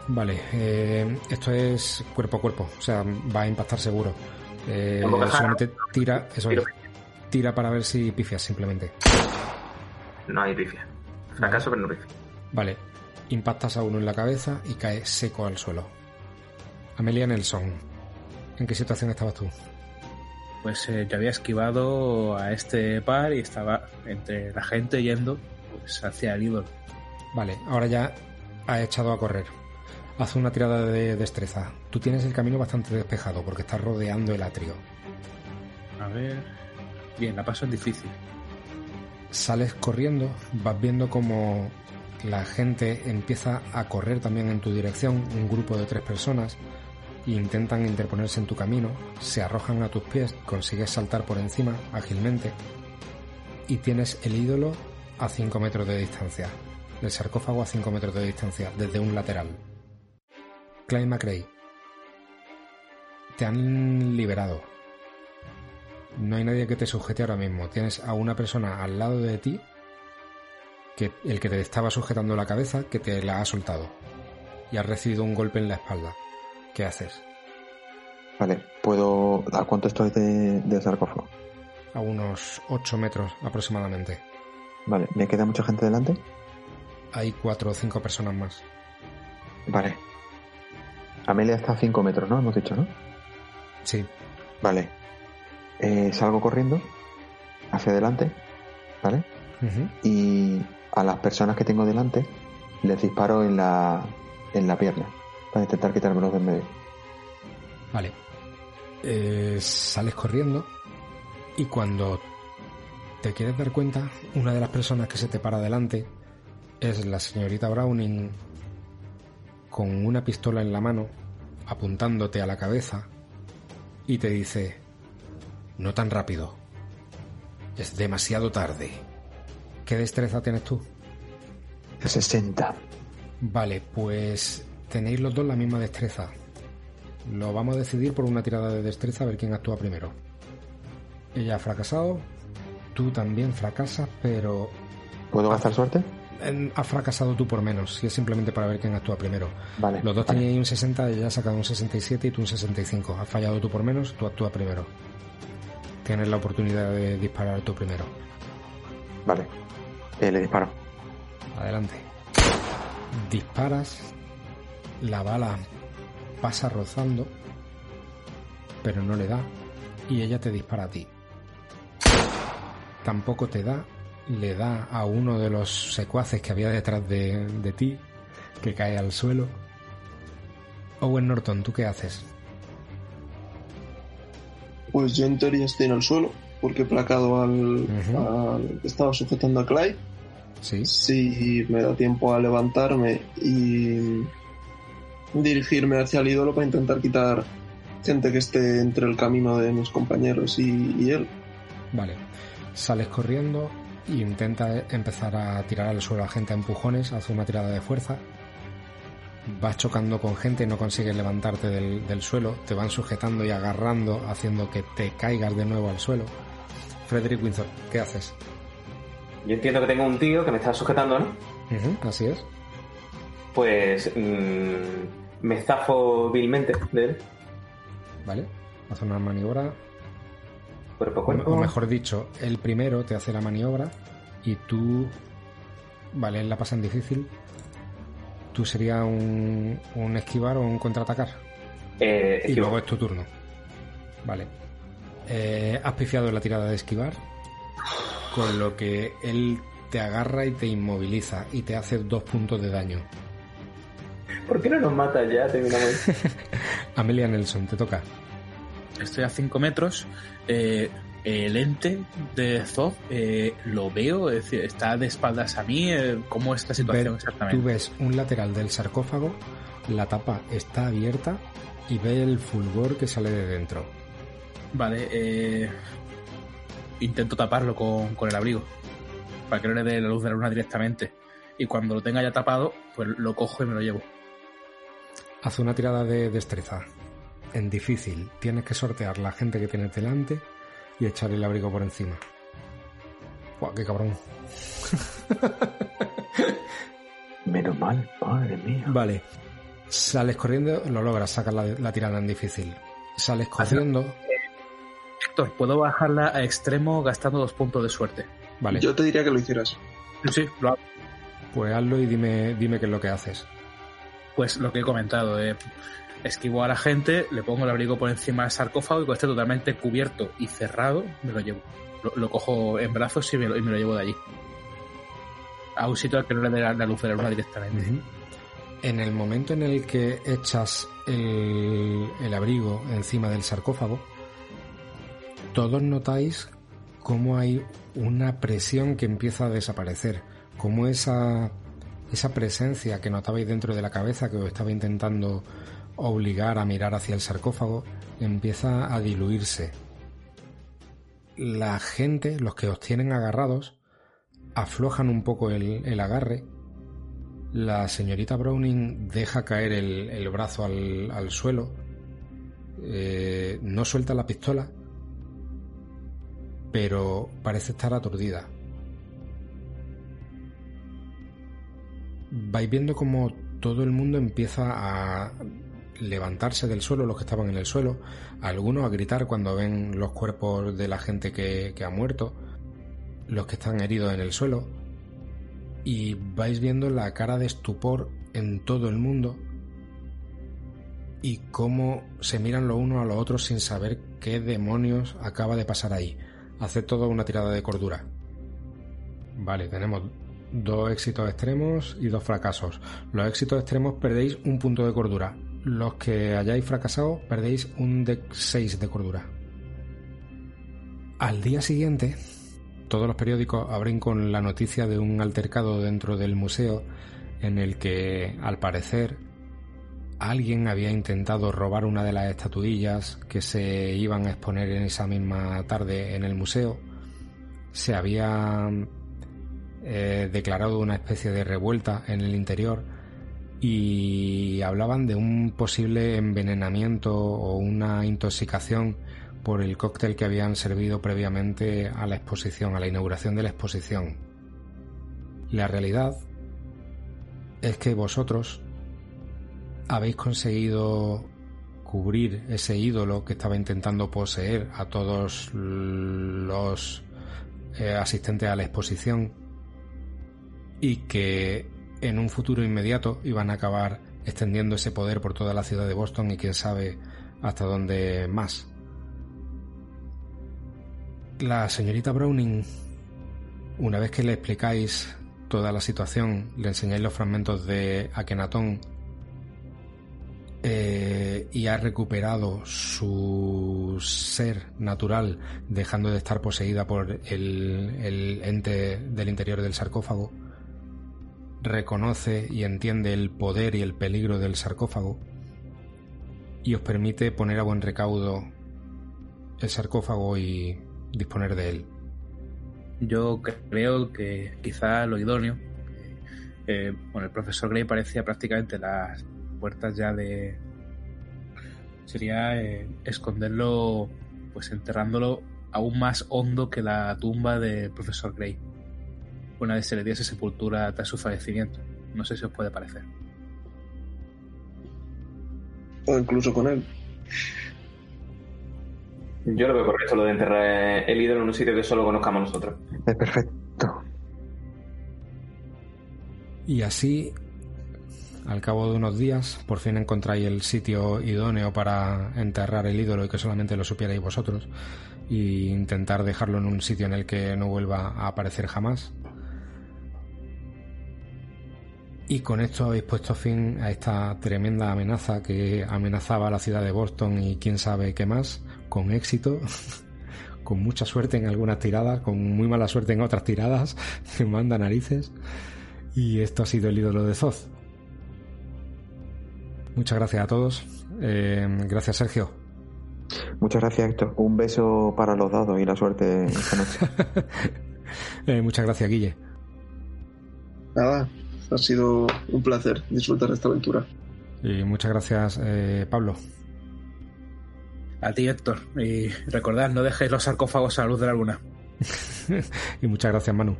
Vale. eh, esto es cuerpo a cuerpo. O sea, va a impactar seguro. Eh, solamente tira, eso es, tira para ver si pifias simplemente.
No hay pifia. Fracaso, pero no pifia.
Vale. Impactas a uno en la cabeza y cae seco al suelo. Amelia Nelson. ¿En qué situación estabas tú?
Pues eh, yo había esquivado a este par y estaba entre la gente yendo pues, hacia el ídolo.
Vale, ahora ya has echado a correr. Haz una tirada de destreza. Tú tienes el camino bastante despejado porque estás rodeando el atrio.
A ver. Bien, la paso es difícil.
Sales corriendo, vas viendo como la gente empieza a correr también en tu dirección, un grupo de tres personas, e intentan interponerse en tu camino, se arrojan a tus pies, consigues saltar por encima ágilmente y tienes el ídolo a 5 metros de distancia, el sarcófago a 5 metros de distancia, desde un lateral. Clyde McRae, te han liberado. No hay nadie que te sujete ahora mismo. Tienes a una persona al lado de ti, que el que te estaba sujetando la cabeza, que te la ha soltado. Y has recibido un golpe en la espalda. ¿Qué haces?
Vale, ¿puedo... ¿A cuánto estoy de, de sarcófago?
A unos 8 metros aproximadamente.
Vale, ¿me queda mucha gente delante?
Hay cuatro o cinco personas más.
Vale. Amelia está a 5 metros, ¿no? Hemos dicho, ¿no?
Sí,
Vale. Eh, salgo corriendo hacia adelante, ¿vale? Y a las personas que tengo delante les disparo en la, en la pierna para intentar quitármelos de en medio.
Vale. Eh, sales corriendo y cuando te quieres dar cuenta, una de las personas que se te para delante es la señorita Browning con una pistola en la mano, apuntándote a la cabeza y te dice, no tan rápido, es demasiado tarde. ¿Qué destreza tienes tú?
60.
Vale, pues tenéis los dos la misma destreza. Lo vamos a decidir por una tirada de destreza a ver quién actúa primero. Ella ha fracasado, tú también fracasas, pero
¿Puedo gastar suerte?
has fracasado tú por menos, si es simplemente para ver quién actúa primero.
Vale.
Los dos
vale.
teníais un 60, ella ha sacado un 67 y tú un 65. Has fallado tú por menos, tú actúas primero. Tienes la oportunidad de disparar tú primero.
Vale. Eh, le disparo.
Adelante. Disparas, la bala pasa rozando, pero no le da, y ella te dispara a ti. Tampoco te da, le da a uno de los secuaces que había detrás de, de ti, que cae al suelo. Owen Norton, ¿tú qué haces?
Pues yo en teoría estoy en el suelo, porque he placado al, que estaba sujetando a Clyde.
Sí.
Si me da tiempo a levantarme y dirigirme hacia el ídolo para intentar quitar gente que esté entre el camino de mis compañeros y, y él.
Vale. Sales corriendo e intenta empezar a tirar al suelo a gente a empujones, hace una tirada de fuerza. Vas chocando con gente, no consigues levantarte del, del suelo, te van sujetando y agarrando, haciendo que te caigas de nuevo al suelo. Frederick Windsor, ¿qué haces?
Yo entiendo que tengo un tío que me está sujetando, ¿no?
Así es.
Pues mm, me zafo vilmente de él.
Vale. Hace una maniobra.
Cuerpo
O,
cuerpo.
o mejor dicho, el primero te hace la maniobra y tú. Vale, él la pasa en difícil. Tú sería un, un esquivar o un contraatacar.
Eh,
Y luego es tu turno. Vale. Eh, has pifiado la tirada de esquivar. Con lo que él te agarra y te inmoviliza y te hace dos puntos de daño.
¿Por qué no nos mata ya? Terminamos.
Amelia Nelson, te toca.
Estoy a 5 metros. eh, el ente de Zob eh, lo veo, es decir, está de espaldas a mí. eh, ¿Cómo es la situación
Ver-
exactamente?
Tú ves un lateral del sarcófago, la tapa está abierta y ve el fulgor que sale de dentro.
Vale, eh, intento taparlo con, con el abrigo para que no le dé la luz de la luna directamente. Y cuando lo tenga ya tapado, pues lo cojo y me lo llevo.
Haz una tirada de destreza. En difícil, tienes que sortear la gente que tienes delante y echar el abrigo por encima. Buah, qué cabrón.
Menos mal, madre mía.
Vale. Sales corriendo, lo logras, sacas la, la tirada en difícil. Sales corriendo.
Héctor, puedo bajarla a extremo gastando dos puntos de suerte.
Vale,
Yo te diría que lo hicieras.
Sí, lo hago.
pues hazlo y dime, dime qué es lo que haces.
Pues lo que he comentado, eh, esquivo a la gente, le pongo el abrigo por encima del sarcófago y cuando esté totalmente cubierto y cerrado, me lo llevo. Lo, cojo en brazos y me lo, llevo de allí. A un sitio al que no le dé la, luz de la luna directamente.
En el momento en el que echas el, el abrigo encima del sarcófago, todos notáis cómo hay una presión que empieza a desaparecer, como esa, esa presencia que notabais dentro de la cabeza que os estaba intentando obligar a mirar hacia el sarcófago, empieza a diluirse. La gente, los que os tienen agarrados, aflojan un poco el, agarre la señorita Browning deja caer el, brazo al, al suelo, eh, no suelta la pistola, pero parece estar aturdida. Vais viendo como todo el mundo empieza a levantarse del suelo, los que estaban en el suelo, algunos a gritar cuando ven los cuerpos de la gente que, que ha muerto, los que están heridos en el suelo, y vais viendo la cara de estupor en todo el mundo y cómo se miran los unos a los otros sin saber qué demonios acaba de pasar ahí. Hace toda una tirada de cordura. Vale, tenemos dos éxitos extremos y dos fracasos. Los éxitos extremos perdéis un punto de cordura. Los que hayáis fracasado perdéis un de 6 de cordura. Al día siguiente, todos los periódicos abren con la noticia de un altercado dentro del museo en el que, al parecer, alguien había intentado robar una de las estatuillas que se iban a exponer en esa misma tarde en el museo. Se había declarado una especie de revuelta en el interior y hablaban de un posible envenenamiento o una intoxicación por el cóctel que habían servido previamente a la exposición, a la inauguración de la exposición. La realidad es que vosotros habéis conseguido cubrir ese ídolo que estaba intentando poseer a todos los eh, asistentes a la exposición y que en un futuro inmediato iban a acabar extendiendo ese poder por toda la ciudad de Boston y quién sabe hasta dónde más. La señorita Browning, una vez que le explicáis toda la situación, le enseñáis los fragmentos de Akenatón eh, y ha recuperado su ser natural, dejando de estar poseída por el, el ente del interior del sarcófago, reconoce y entiende el poder y el peligro del sarcófago y os permite poner a buen recaudo el sarcófago y disponer de él.
Yo creo que quizá lo idóneo, eh, bueno, el profesor Gray parecía prácticamente las puertas ya de... sería eh, esconderlo, pues enterrándolo aún más hondo que la tumba del profesor Gray una vez se le diese sepultura tras su fallecimiento. No sé si os puede parecer.
O incluso con él.
Yo lo veo correcto lo de enterrar el ídolo en un sitio que solo conozcamos nosotros.
Es perfecto.
Y así, al cabo de unos días, por fin encontráis el sitio idóneo para enterrar el ídolo y que solamente lo supierais vosotros, e intentar dejarlo en un sitio en el que no vuelva a aparecer jamás. Y con esto habéis puesto fin a esta tremenda amenaza que amenazaba a la ciudad de Boston y quién sabe qué más, con éxito, con mucha suerte en algunas tiradas, con muy mala suerte en otras tiradas, que manda narices. Y esto ha sido el ídolo de Zoz. Muchas gracias a todos. Eh, gracias, Sergio.
Muchas gracias, Héctor. Un beso para los dados y la suerte esta noche.
Eh, muchas gracias, Guille.
Nada, ha sido un placer disfrutar de esta aventura.
Y muchas gracias, eh, Pablo.
A ti, Héctor. Y recordad, no dejéis los sarcófagos a la luz de la luna.
y muchas gracias, Manu.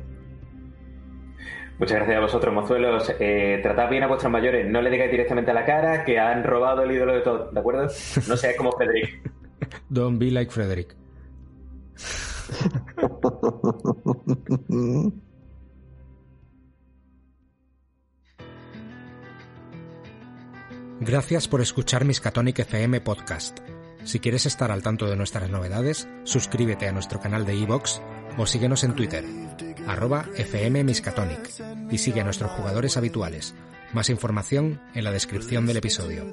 Muchas gracias a vosotros, mozuelos. Eh, tratad bien a vuestros mayores. No le digáis directamente a la cara que han robado el ídolo de todo, ¿de acuerdo? No seáis como Frederick.
Don't be like Frederick.
Gracias por escuchar Miskatonic FM Podcast. Si quieres estar al tanto de nuestras novedades, suscríbete a nuestro canal de iVoox o síguenos en Twitter, arroba FM Miskatonic, y sigue a nuestros jugadores habituales. Más información en la descripción del episodio.